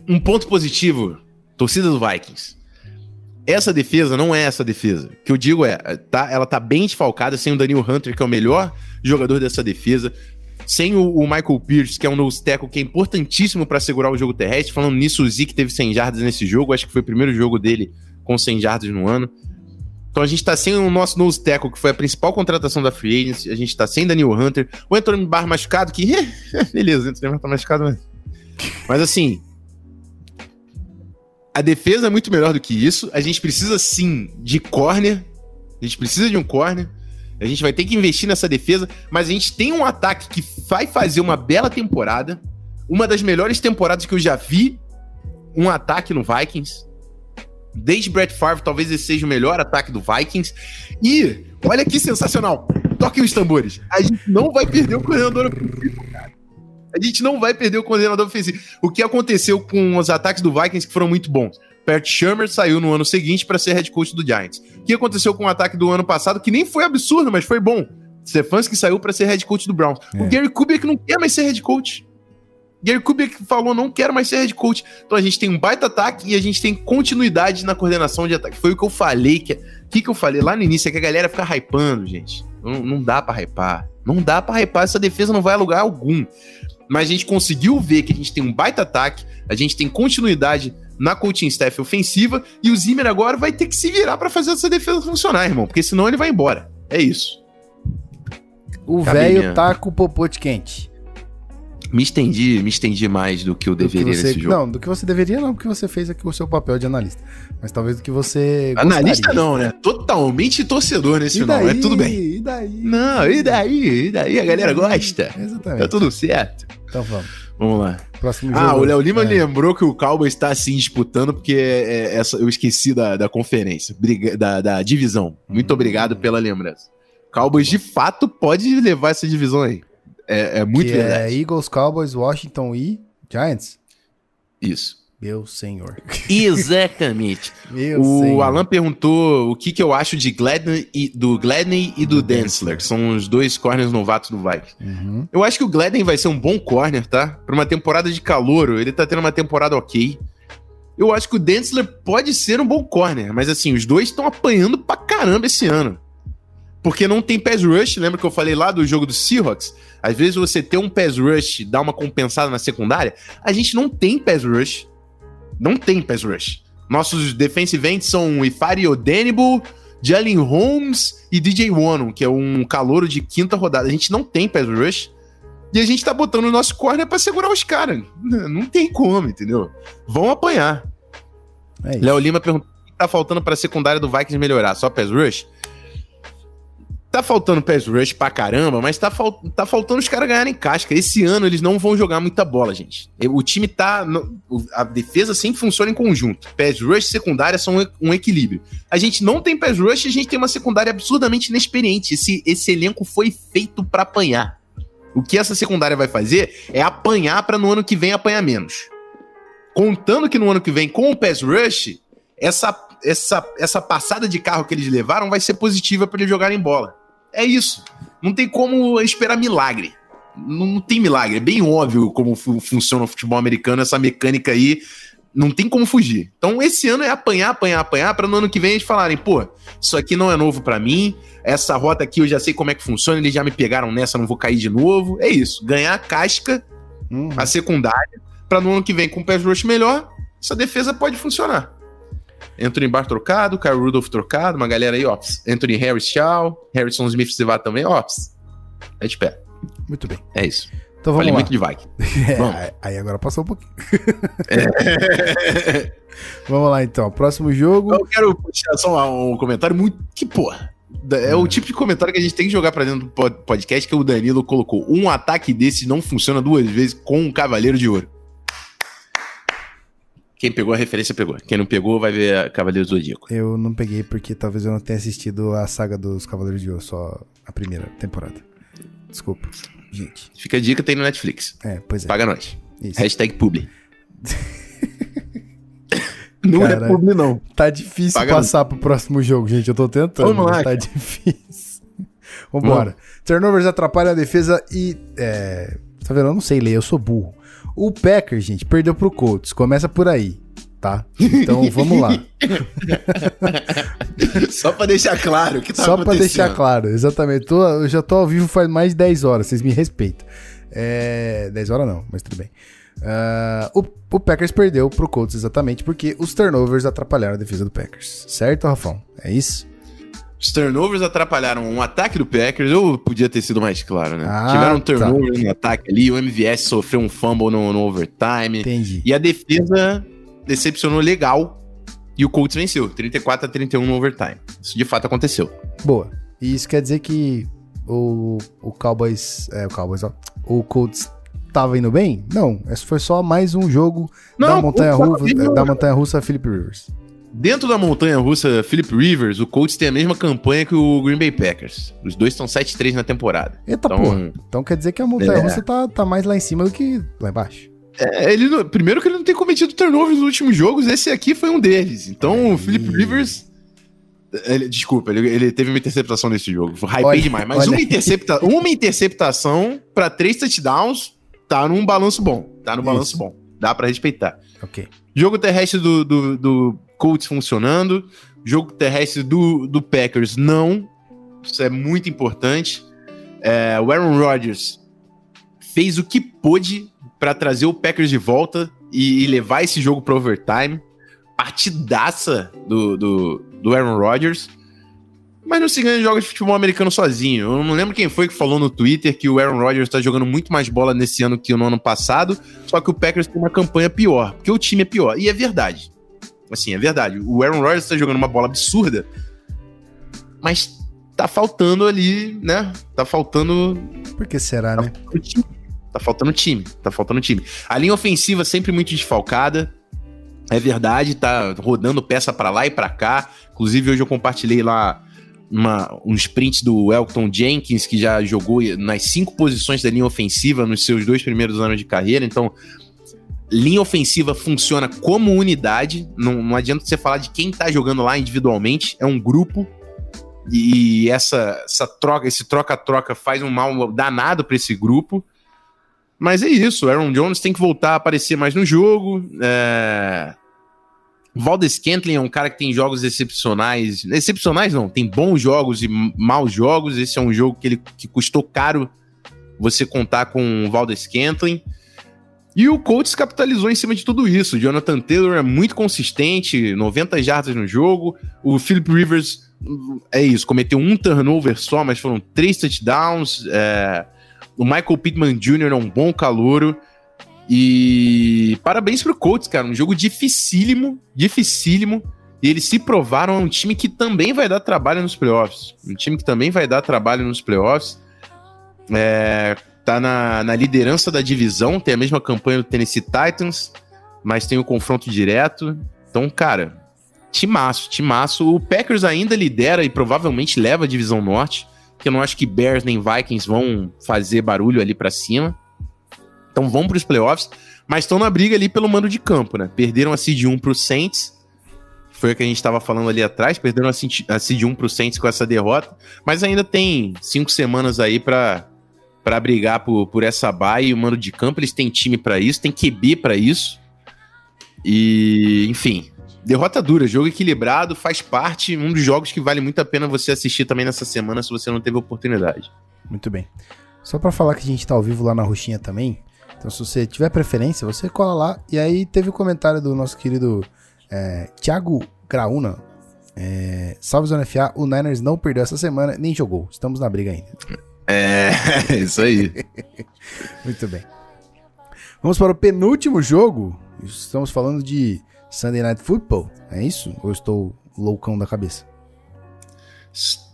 um ponto positivo, torcida do Vikings. Essa defesa não é essa defesa. O que eu digo é, tá, ela tá bem desfalcada sem o Daniel Hunter, que é o melhor jogador dessa defesa, sem o, o Michael Pierce, que é um nose tackle que é importantíssimo para segurar o jogo terrestre. Falando nisso, o Zeke teve 100 jardas nesse jogo, acho que foi o primeiro jogo dele com 100 jardas no ano. Então a gente tá sem o nosso nose tackle, que foi a principal contratação da Free Agency, a gente tá sem Daniel Hunter, o Anthony Barr machucado, que beleza, o Anthony Barr tá machucado, mas... mas assim, a defesa é muito melhor do que isso. A gente precisa sim de corner. A gente precisa de um corner. A gente vai ter que investir nessa defesa, mas a gente tem um ataque que vai fazer uma bela temporada. Uma das melhores temporadas que eu já vi um ataque no Vikings. Desde Brett Favre, talvez esse seja o melhor ataque do Vikings. E, olha que sensacional. Toquem os tambores. A gente não vai perder o coordenador cara. A gente não vai perder o coordenador ofensivo. O que aconteceu com os ataques do Vikings que foram muito bons? Pat Shermer saiu no ano seguinte para ser head coach do Giants. O que aconteceu com o ataque do ano passado, que nem foi absurdo, mas foi bom? Stefanski saiu para ser head coach do Browns. É. O Gary Kubiak não quer mais ser head coach. Gary Kubiak falou, não quero mais ser head coach. Então a gente tem um baita ataque e a gente tem continuidade na coordenação de ataque. Foi o que eu falei. O que, que, que eu falei lá no início? É que a galera fica hypando, gente. Não, não dá para hypar. Não dá para hypar. Essa defesa não vai a lugar algum mas a gente conseguiu ver que a gente tem um baita ataque, a gente tem continuidade na coaching staff ofensiva e o Zimmer agora vai ter que se virar para fazer essa defesa funcionar, irmão, porque senão ele vai embora. É isso. O velho tá com o popote quente. Me estendi, me estendi mais do que eu deveria você, nesse jogo. Não, do que você deveria não, porque você fez aqui o seu papel de analista. Mas talvez do que você Analista gostaria. não, né? Totalmente torcedor nesse final, é tudo bem. E daí? Não, e daí? E daí? A galera gosta. Exatamente. Tá tudo certo. Então vamos. Vamos lá. Próximo jogo. Ah, o Léo Lima é. lembrou que o Cowboys está assim disputando porque é, é, eu esqueci da, da conferência, da, da divisão. Muito hum. obrigado pela lembrança. Cowboys de fato pode levar essa divisão aí. É, é muito que é verdade. É Eagles, Cowboys, Washington e Giants. Isso. Meu senhor. Exatamente. Meu o senhor. Alan perguntou o que, que eu acho de Gladney e, do Gladney e do Densler, que são os dois corners novatos do Vikings. Uhum. Eu acho que o Gladney vai ser um bom corner, tá? Para uma temporada de calor, ele tá tendo uma temporada ok. Eu acho que o Densler pode ser um bom corner, mas assim, os dois estão apanhando pra caramba esse ano. Porque não tem pass rush, lembra que eu falei lá do jogo do Seahawks? Às vezes você ter um pass rush dá uma compensada na secundária. A gente não tem pass rush. Não tem pass rush. Nossos defensive ends são Ifari Odenbo, Jalen Holmes e DJ Wano, que é um calouro de quinta rodada. A gente não tem pass rush. E a gente tá botando o nosso corner pra segurar os caras. Não tem como, entendeu? Vão apanhar. É Léo Lima perguntou o que tá faltando pra secundária do Vikings melhorar? Só pass rush? Tá faltando pass rush pra caramba, mas tá, fal tá faltando os caras ganharem casca. Esse ano eles não vão jogar muita bola, gente. O time tá. No, a defesa sempre funciona em conjunto. Pass rush e secundária são um equilíbrio. A gente não tem pass rush a gente tem uma secundária absurdamente inexperiente. Esse, esse elenco foi feito para apanhar. O que essa secundária vai fazer é apanhar para no ano que vem apanhar menos. Contando que no ano que vem, com o pass rush, essa, essa, essa passada de carro que eles levaram vai ser positiva para eles jogarem bola. É isso. Não tem como esperar milagre. Não tem milagre. É bem óbvio como funciona o futebol americano, essa mecânica aí. Não tem como fugir. Então, esse ano é apanhar, apanhar, apanhar, para no ano que vem eles falarem: pô, isso aqui não é novo para mim, essa rota aqui eu já sei como é que funciona, eles já me pegaram nessa, não vou cair de novo. É isso. Ganhar a casca, uhum. a secundária, para no ano que vem com o pass rush melhor, essa defesa pode funcionar. Anthony Barr trocado, Kyle Rudolph trocado, uma galera aí, ops. Anthony Harris, tchau. Harrison Smith se vá também, ops. É de pé. Muito bem. É isso. Então vamos Falei lá. muito de Viking. É, aí agora passou um pouquinho. É. vamos lá então. Próximo jogo. Eu quero puxar só um comentário muito. Que porra. É o tipo de comentário que a gente tem que jogar pra dentro do podcast que o Danilo colocou. Um ataque desse não funciona duas vezes com um Cavaleiro de Ouro. Quem pegou a referência pegou. Quem não pegou vai ver Cavaleiros do Zodíaco. Eu não peguei porque talvez eu não tenha assistido a saga dos Cavaleiros de Ouro, só a primeira temporada. Desculpa, gente. Fica a dica, tem no Netflix. É, pois é. Paga nós. Isso. Hashtag publi. não Cara, é publi, não. Tá difícil Paga passar pro próximo jogo, gente. Eu tô tentando. Vamos lá, Tá difícil. Vambora. Turnovers atrapalham a defesa e. É... Tá vendo? Eu não sei ler, eu sou burro. O Packers, gente, perdeu pro Colts. Começa por aí, tá? Então vamos lá. Só pra deixar claro o que tá Só pra acontecendo. deixar claro, exatamente. Tô- eu já tô ao vivo faz mais de 10 horas, vocês me respeitam. É, 10 horas não, mas tudo bem. Ah, o, o Packers perdeu pro Colts exatamente porque os turnovers atrapalharam a defesa do Packers. Certo, Rafão? É isso? Os turnovers atrapalharam um ataque do Packers, ou podia ter sido mais claro, né? Ah, Tiveram um tá. turnover no ataque ali, o MVS sofreu um fumble no, no overtime. Entendi. E a defesa decepcionou legal. E o Colts venceu, 34 a 31 no overtime. Isso de fato aconteceu. Boa. E isso quer dizer que o, o Cowboys. É, o Cowboys, ó. O Colts tava indo bem? Não. Esse foi só mais um jogo Não, da montanha russa, da montanha russa Philip Rivers. Dentro da montanha russa Philip Rivers, o Colts tem a mesma campanha que o Green Bay Packers. Os dois estão 7-3 na temporada. Eita Então- porra. Então quer dizer que a montanha É. russa tá, tá mais lá em cima do que lá embaixo. É, ele não- primeiro que ele não tem cometido turnovers nos últimos jogos, esse aqui foi um deles. Então o Philip Rivers. ele- desculpa, ele, ele teve uma interceptação nesse jogo. Hypei demais. Mas uma, aí. intercepta, uma interceptação pra três touchdowns tá num balanço bom. Tá no balanço bom. Dá pra respeitar. Ok. Jogo terrestre do, do, do Colts funcionando. Jogo terrestre do, do Packers não. Isso é muito importante. É, o Aaron Rodgers fez o que pôde pra trazer o Packers de volta e, e levar esse jogo para overtime. Partidaça do, do, do Aaron Rodgers. Mas não se ganha jogos de futebol americano sozinho. Eu não lembro quem foi que falou no Twitter que o Aaron Rodgers tá jogando muito mais bola nesse ano que no ano passado. Só que o Packers tem uma campanha pior, porque o time é pior. E é verdade. Assim, é verdade. O Aaron Rodgers tá jogando uma bola absurda, mas tá faltando ali, né? Tá faltando Por que será, né? o time. Tá faltando time. Tá faltando time. A linha ofensiva sempre muito desfalcada. É verdade, tá rodando peça pra lá e pra cá. Inclusive, hoje eu compartilhei lá uma, um sprint do Elton Jenkins, que já jogou nas cinco posições da linha ofensiva nos seus dois primeiros anos de carreira. Então, linha ofensiva funciona como unidade. Não, não adianta você falar de quem tá jogando lá individualmente. É um grupo. E essa, essa troca, esse troca-troca faz um mal danado para esse grupo. Mas é isso, Aaron Jones tem que voltar a aparecer mais no jogo. É... Valdez Scantling é um cara que tem jogos excepcionais. Excepcionais não, tem bons jogos e maus jogos. Esse é um jogo que, ele, que custou caro você contar com o Valdez Scantling. E o Colts capitalizou em cima de tudo isso. O Jonathan Taylor é muito consistente, 90 jardas no jogo. O Philip Rivers é isso, cometeu um turnover só, mas foram três touchdowns. É... O Michael Pittman Jr. é um bom calouro. E parabéns pro Colts, cara. Um jogo dificílimo, dificílimo. E eles se provaram a um time que também vai dar trabalho nos playoffs. Um time que também vai dar trabalho nos playoffs. É, tá na, na liderança da divisão, tem a mesma campanha do Tennessee Titans, mas tem o confronto direto. Então, cara, timaço, timaço. O Packers ainda lidera e provavelmente leva a divisão norte, que eu não acho que Bears nem Vikings vão fazer barulho ali pra cima. Então vão pros playoffs, mas estão na briga ali pelo mando de campo, né? Perderam a Seed 1 pro Saints, foi o que a gente estava falando ali atrás, perderam a Seed a Seed 1 pro Saints com essa derrota, mas ainda tem cinco semanas aí pra para brigar por, por essa baia e o mando de campo, eles têm time pra isso, tem QB pra isso. E, enfim, derrota dura, jogo equilibrado, faz parte, um dos jogos que vale muito a pena você assistir também nessa semana se você não teve oportunidade. Muito bem. Só pra falar que a gente tá ao vivo lá na Roxinha também. Então, se você tiver preferência, você cola lá. E aí teve o comentário do nosso querido é, Thiago Graúna. É, Salve Zona FA, o Niners não perdeu essa semana, nem jogou. Estamos na briga ainda. É, isso aí. Muito bem. Vamos para o penúltimo jogo. Estamos falando de Sunday Night Football. É isso? Ou eu estou loucão da cabeça?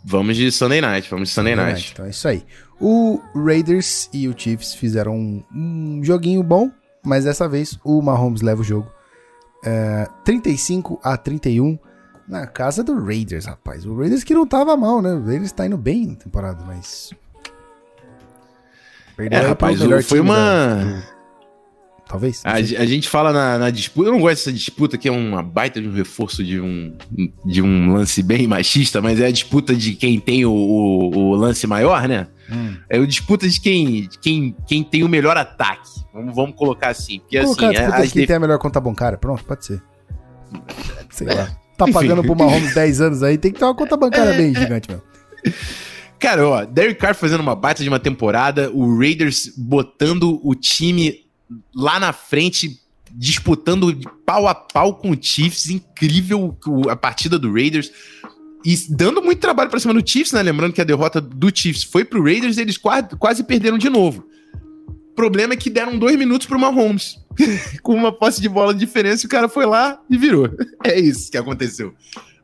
Vamos de Sunday Night, vamos de Sunday, Night. Então é isso aí. O Raiders e o Chiefs fizeram um, um joguinho bom, mas dessa vez o Mahomes leva o jogo é, 35 a 31 na casa do Raiders, rapaz. O Raiders que não tava mal, né? O Raiders tá indo bem na temporada, mas. Perdeu é, rapaz, foi uma. Da, Talvez. A, a, gente fala na, na, disputa. Eu não gosto dessa disputa, que é uma baita de um reforço de um, de um lance bem machista, mas é a disputa de quem tem o, o, o lance maior, né? Hum. É a disputa de quem, quem, quem tem o melhor ataque. Vamos, vamos colocar assim. Porque, colocar assim, a disputa de quem def... tem a melhor conta bancária. Pronto, pode ser. Sei lá. Tá pagando pro Mahomes 10 anos aí, tem que ter uma conta bancária bem gigante mesmo. Cara, ó, Derek Carr fazendo uma baita de uma temporada, o Raiders botando o time lá na frente, disputando pau a pau com o Chiefs. Incrível a partida do Raiders. E dando muito trabalho para cima do Chiefs, né? Lembrando que a derrota do Chiefs foi pro Raiders e eles quase, perderam de novo. O problema é que deram dois minutos pro Mahomes. com uma posse de bola de diferença, o cara foi lá e virou. É isso que aconteceu.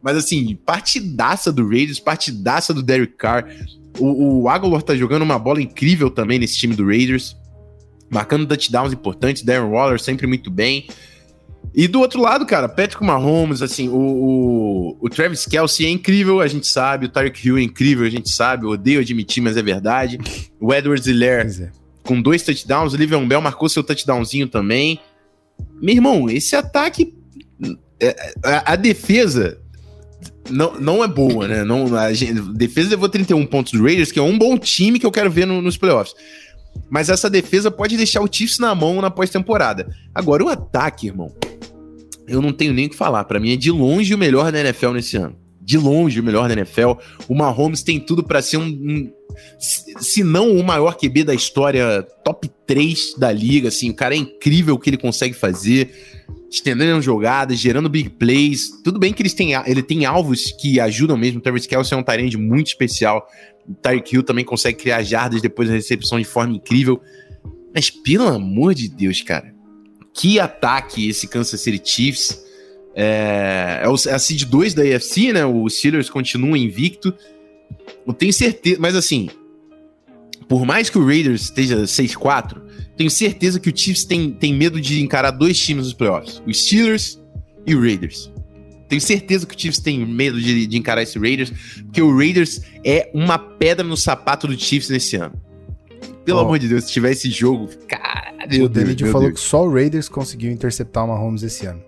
Mas assim, partidaça do Raiders, partidaça do Derek Carr. O, o Aguilar tá jogando uma bola incrível também nesse time do Raiders marcando touchdowns importantes, Darren Waller sempre muito bem. E do outro lado, cara, Patrick Mahomes, assim, o, o, o Travis Kelsey é incrível, a gente sabe, o Tyreek Hill é incrível, a gente sabe, eu odeio admitir, mas é verdade. O Edwards Hilaire é. com dois touchdowns, o Livion Bell marcou seu touchdownzinho também. Meu irmão, esse ataque, é, a, a defesa não, não é boa, né? Não, a, gente, defesa levou 31 pontos do Raiders, que é um bom time que eu quero ver no, nos playoffs. Mas essa defesa pode deixar o Chiefs na mão na pós-temporada. Agora, o ataque, irmão, eu não tenho nem o que falar. Para mim é de longe o melhor da NFL nesse ano. De longe o melhor da NFL. O Mahomes tem tudo para ser um, um, se não o maior QB da história, top 3 da liga, assim, o cara é incrível o que ele consegue fazer, estendendo jogadas, gerando big plays. Tudo bem que eles têm, ele tem alvos que ajudam mesmo. O Travis Kelce é um tarende muito especial. O Tyreek Hill também consegue criar jardas depois da recepção de forma incrível. Mas pelo amor de Deus, cara, que ataque esse Kansas City Chiefs. É, é, o, é a seed 2 da AFC, né? O Steelers continua invicto. Eu tenho certeza, mas assim, por mais que o Raiders esteja 6-4, tenho certeza que o Chiefs tem, tem medo de encarar dois times nos playoffs: os Steelers e o Raiders. Tenho certeza que o Chiefs tem medo de, de encarar esse Raiders, porque o Raiders é uma pedra no sapato do Chiefs nesse ano. Pelo oh. amor de Deus, se tiver esse jogo, caralho. O David falou Deus. que só o Raiders conseguiu interceptar o Mahomes esse ano.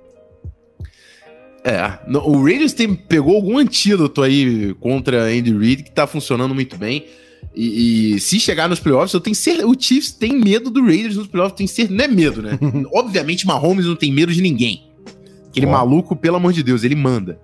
É, o Raiders tem, pegou algum antídoto aí contra Andy Reid que tá funcionando muito bem. E, e, se chegar nos playoffs, eu tenho certeza. O Chiefs tem medo do Raiders nos playoffs, tem certeza. Não é medo, né? Obviamente, Mahomes não tem medo de ninguém. Aquele oh. maluco, pelo amor de Deus, ele manda.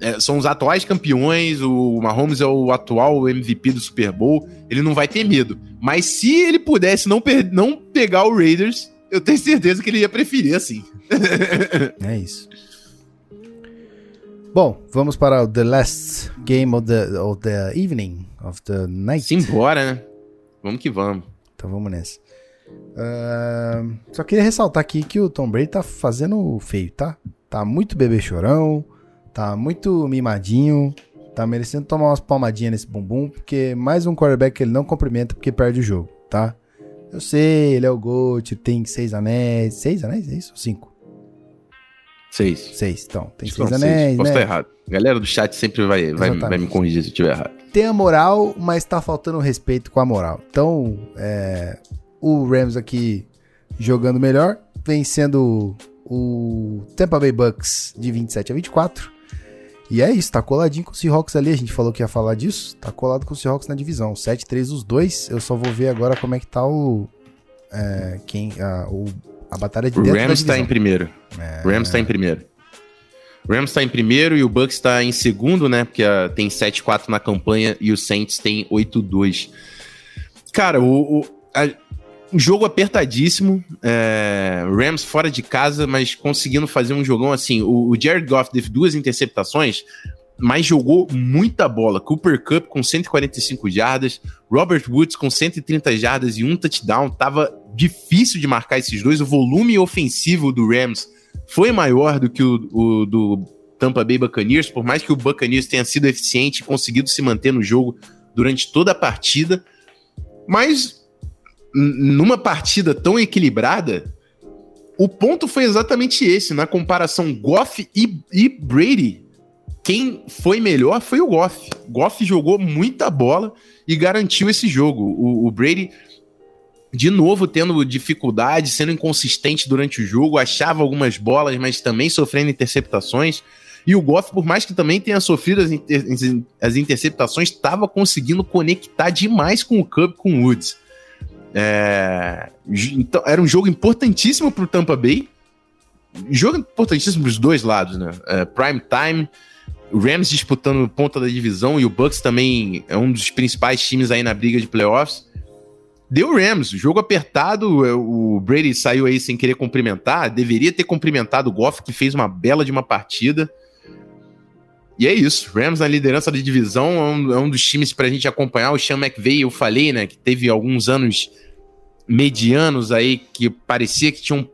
É, são os atuais campeões, o Mahomes é o atual MVP do Super Bowl, ele não vai ter medo. Mas se ele pudesse não, não pegar o Raiders, eu tenho certeza que ele ia preferir assim. é isso. Bom, vamos para o The Last Game of the, of the Evening, of the Night. Simbora, né? Vamos que vamos. Então vamos nessa. Uh, só queria ressaltar aqui que o Tom Brady tá fazendo feio, tá? Tá muito bebê chorão, tá muito mimadinho, tá merecendo tomar umas palmadinhas nesse bumbum, porque mais um quarterback que ele não cumprimenta porque perde o jogo, tá? Eu sei, ele é o GOAT, tem seis anéis. Seis anéis? É isso? Cinco? Seis. Seis, então. Tem seis anéis. Seis. Posso né? estar errado. A galera do chat sempre vai, vai, vai me corrigir se eu estiver errado. Tem a moral, mas tá faltando respeito com a moral. Então, é, o Rams aqui jogando melhor, vencendo o Tampa Bay Bucks de 27 a 24. E é isso, tá coladinho com o Seahawks ali. A gente falou que ia falar disso. Tá colado com o Seahawks na divisão. 7-3 os dois. Eu só vou ver agora como é que tá o. É, quem, a, o, a batalha de O Rams tá em primeiro. É... O Rams tá em primeiro. O Rams tá em primeiro e o Bucks tá em segundo, né? Porque uh, tem 7-4 na campanha e o Saints tem 8-2. Cara, o, o a, um jogo apertadíssimo. É, Rams fora de casa, mas conseguindo fazer um jogão assim. O, o Jared Goff teve duas interceptações, mas jogou muita bola. Cooper Cup com 145 jardas, Robert Woods com 130 jardas e um touchdown. Tava difícil de marcar esses dois. O volume ofensivo do Rams foi maior do que o, o do Tampa Bay Buccaneers, por mais que o Buccaneers tenha sido eficiente e conseguido se manter no jogo durante toda a partida. Mas numa partida tão equilibrada, o ponto foi exatamente esse, na comparação Goff e, e Brady. Quem foi melhor foi o Goff. Goff jogou muita bola e garantiu esse jogo. O, o Brady, de novo, tendo dificuldade, sendo inconsistente durante o jogo, achava algumas bolas, mas também sofrendo interceptações. E o Goff, por mais que também tenha sofrido as, inter as interceptações, estava conseguindo conectar demais com o Cub, com o Woods. É, então, era um jogo importantíssimo para o Tampa Bay. Jogo importantíssimo para os dois lados, né? É, prime time, Rams disputando ponta da divisão e o Bucks também é um dos principais times aí na briga de playoffs. Deu Rams, jogo apertado, é, o Brady saiu aí sem querer cumprimentar, deveria ter cumprimentado o Goff, que fez uma bela de uma partida. E é isso, Rams na liderança da divisão é um, é um dos times para a gente acompanhar. O Sean McVay, eu falei, né, que teve alguns anos medianos aí que parecia que tinham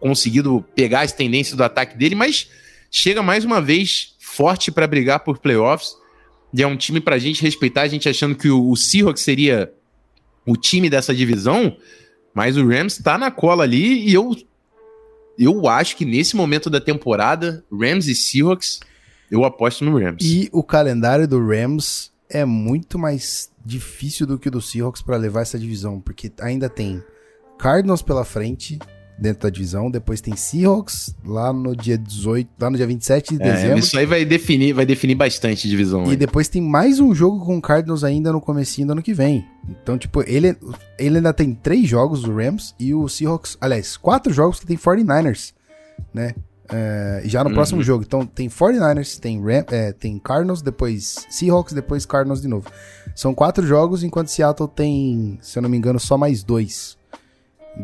conseguido pegar as tendências do ataque dele, mas chega mais uma vez forte para brigar por playoffs. E é um time para a gente respeitar, a gente achando que o, o Seahawks seria o time dessa divisão, mas o Rams está na cola ali e eu, eu acho que nesse momento da temporada, Rams e Seahawks, eu aposto no Rams. E o calendário do Rams é muito mais difícil do que o do Seahawks para levar essa divisão, porque ainda tem Cardinals pela frente dentro da divisão, depois tem Seahawks lá no dia 18, lá no dia 27 de é, dezembro. Isso aí vai definir, vai definir bastante a divisão. E aí. depois tem mais um jogo com Cardinals ainda no comecinho do ano que vem. Então, tipo, ele, ele ainda tem três jogos, o Rams, e o Seahawks, aliás, quatro jogos que tem 49ers, né? É, já no uhum. próximo jogo. Então tem 49ers, tem, Ram, é, tem Cardinals, depois Seahawks, depois Cardinals de novo. São quatro jogos, enquanto Seattle tem, se eu não me engano, só mais dois.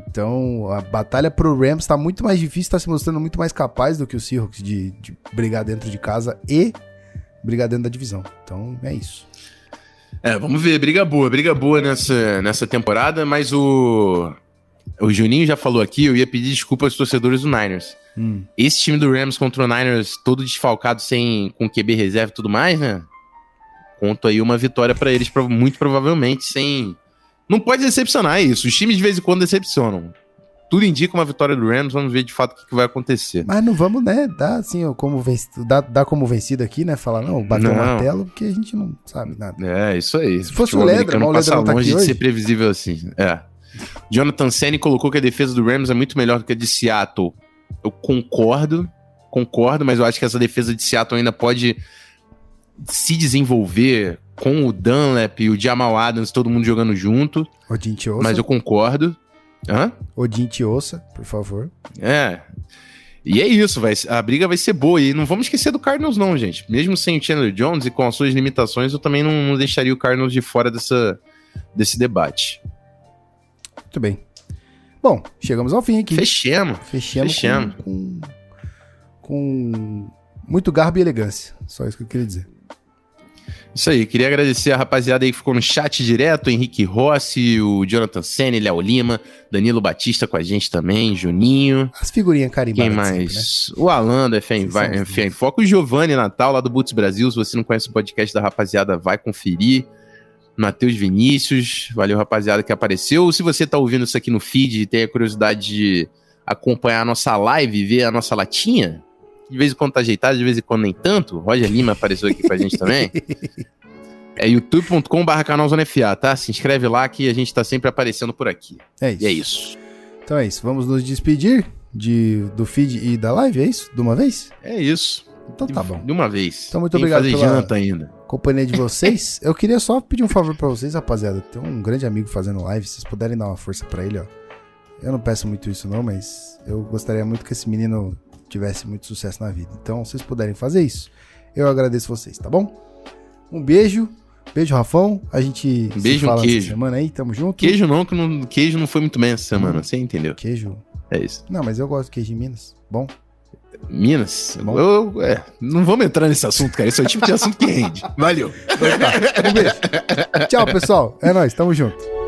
Então a batalha pro Rams tá muito mais difícil, tá se mostrando muito mais capaz do que o Seahawks de, de brigar dentro de casa e brigar dentro da divisão. Então é isso. É, vamos ver, briga boa, briga boa nessa, nessa temporada, mas o, o Juninho já falou aqui, eu ia pedir desculpa aos torcedores do Niners. Hum. Esse time do Rams contra o Niners, todo desfalcado, sem com QB reserva e tudo mais, né? Conto aí uma vitória para eles, muito provavelmente, sem. Não pode decepcionar é isso. Os times de vez em quando decepcionam. Tudo indica uma vitória do Rams, vamos ver de fato o que, que vai acontecer. Mas não vamos, né, dar assim, como vencido, dar, dar como vencido aqui, né? Falar, não, bater o martelo, porque a gente não sabe nada. É, isso aí. Se fosse o Ledra, o Ledra não tá longe de hoje. ser previsível assim. É. Jonathan Senni colocou que a defesa do Rams é muito melhor do que a de Seattle. Eu concordo, concordo, mas eu acho que essa defesa de Seattle ainda pode se desenvolver com o Dunlap e o Jamal Adams, todo mundo jogando junto. Odin te ouça. Mas eu concordo. Hã? Odin te ouça, por favor. É. E é isso, vai, a briga vai ser boa. E não vamos esquecer do Cardinals, não, gente. Mesmo sem o Chandler Jones e com as suas limitações, eu também não, não deixaria o Cardinals de fora dessa, desse debate. Muito bem. Bom, chegamos ao fim aqui. Fechemos. Fechemos. Fechemos. Com, com, com muito garbo e elegância. Só isso que eu queria dizer. Isso aí, queria agradecer a rapaziada aí que ficou no chat direto, Henrique Rossi, o Jonathan Senna, Léo Lima, Danilo Batista com a gente também, Juninho. As figurinhas carimbadas. Quem mais? Sempre, né? O Alan da FM, FM Foco, o Giovanni Natal lá do Boots Brasil, se você não conhece o podcast da rapaziada, vai conferir. Matheus Vinícius, valeu rapaziada que apareceu. Se você tá ouvindo isso aqui no feed e tem a curiosidade de acompanhar a nossa live e ver a nossa latinha, de vez em quando tá ajeitado, de vez em quando nem tanto. Roger Lima apareceu aqui pra gente também. É youtube.com.br canalzonefa, tá? Se inscreve lá que a gente tá sempre aparecendo por aqui. É isso. E é isso. Então é isso. Vamos nos despedir de, do feed e da live, é isso? De uma vez? É isso. Então tá bom. De uma vez. Então muito Tem obrigado fazer pela janta ainda. companhia de vocês. Eu queria só pedir um favor para vocês, rapaziada. Tem um grande amigo fazendo live, se vocês puderem dar uma força para ele, ó. Eu não peço muito isso não, mas eu gostaria muito que esse menino tivesse muito sucesso na vida. Então, se vocês puderem fazer isso, eu agradeço vocês, tá bom? Um beijo. Beijo, Rafão. A gente beijo, fala um queijo. semana aí, tamo junto. Queijo não, que não, queijo não foi muito bem essa semana, hum, você entendeu? Queijo. É isso. Não, mas eu gosto de queijo de Minas. Bom. Minas? Bom. Eu, é, não vamos entrar nesse assunto, cara. Esse é o tipo de assunto que rende. Valeu. Um beijo. Tchau, pessoal. É nóis, tamo junto.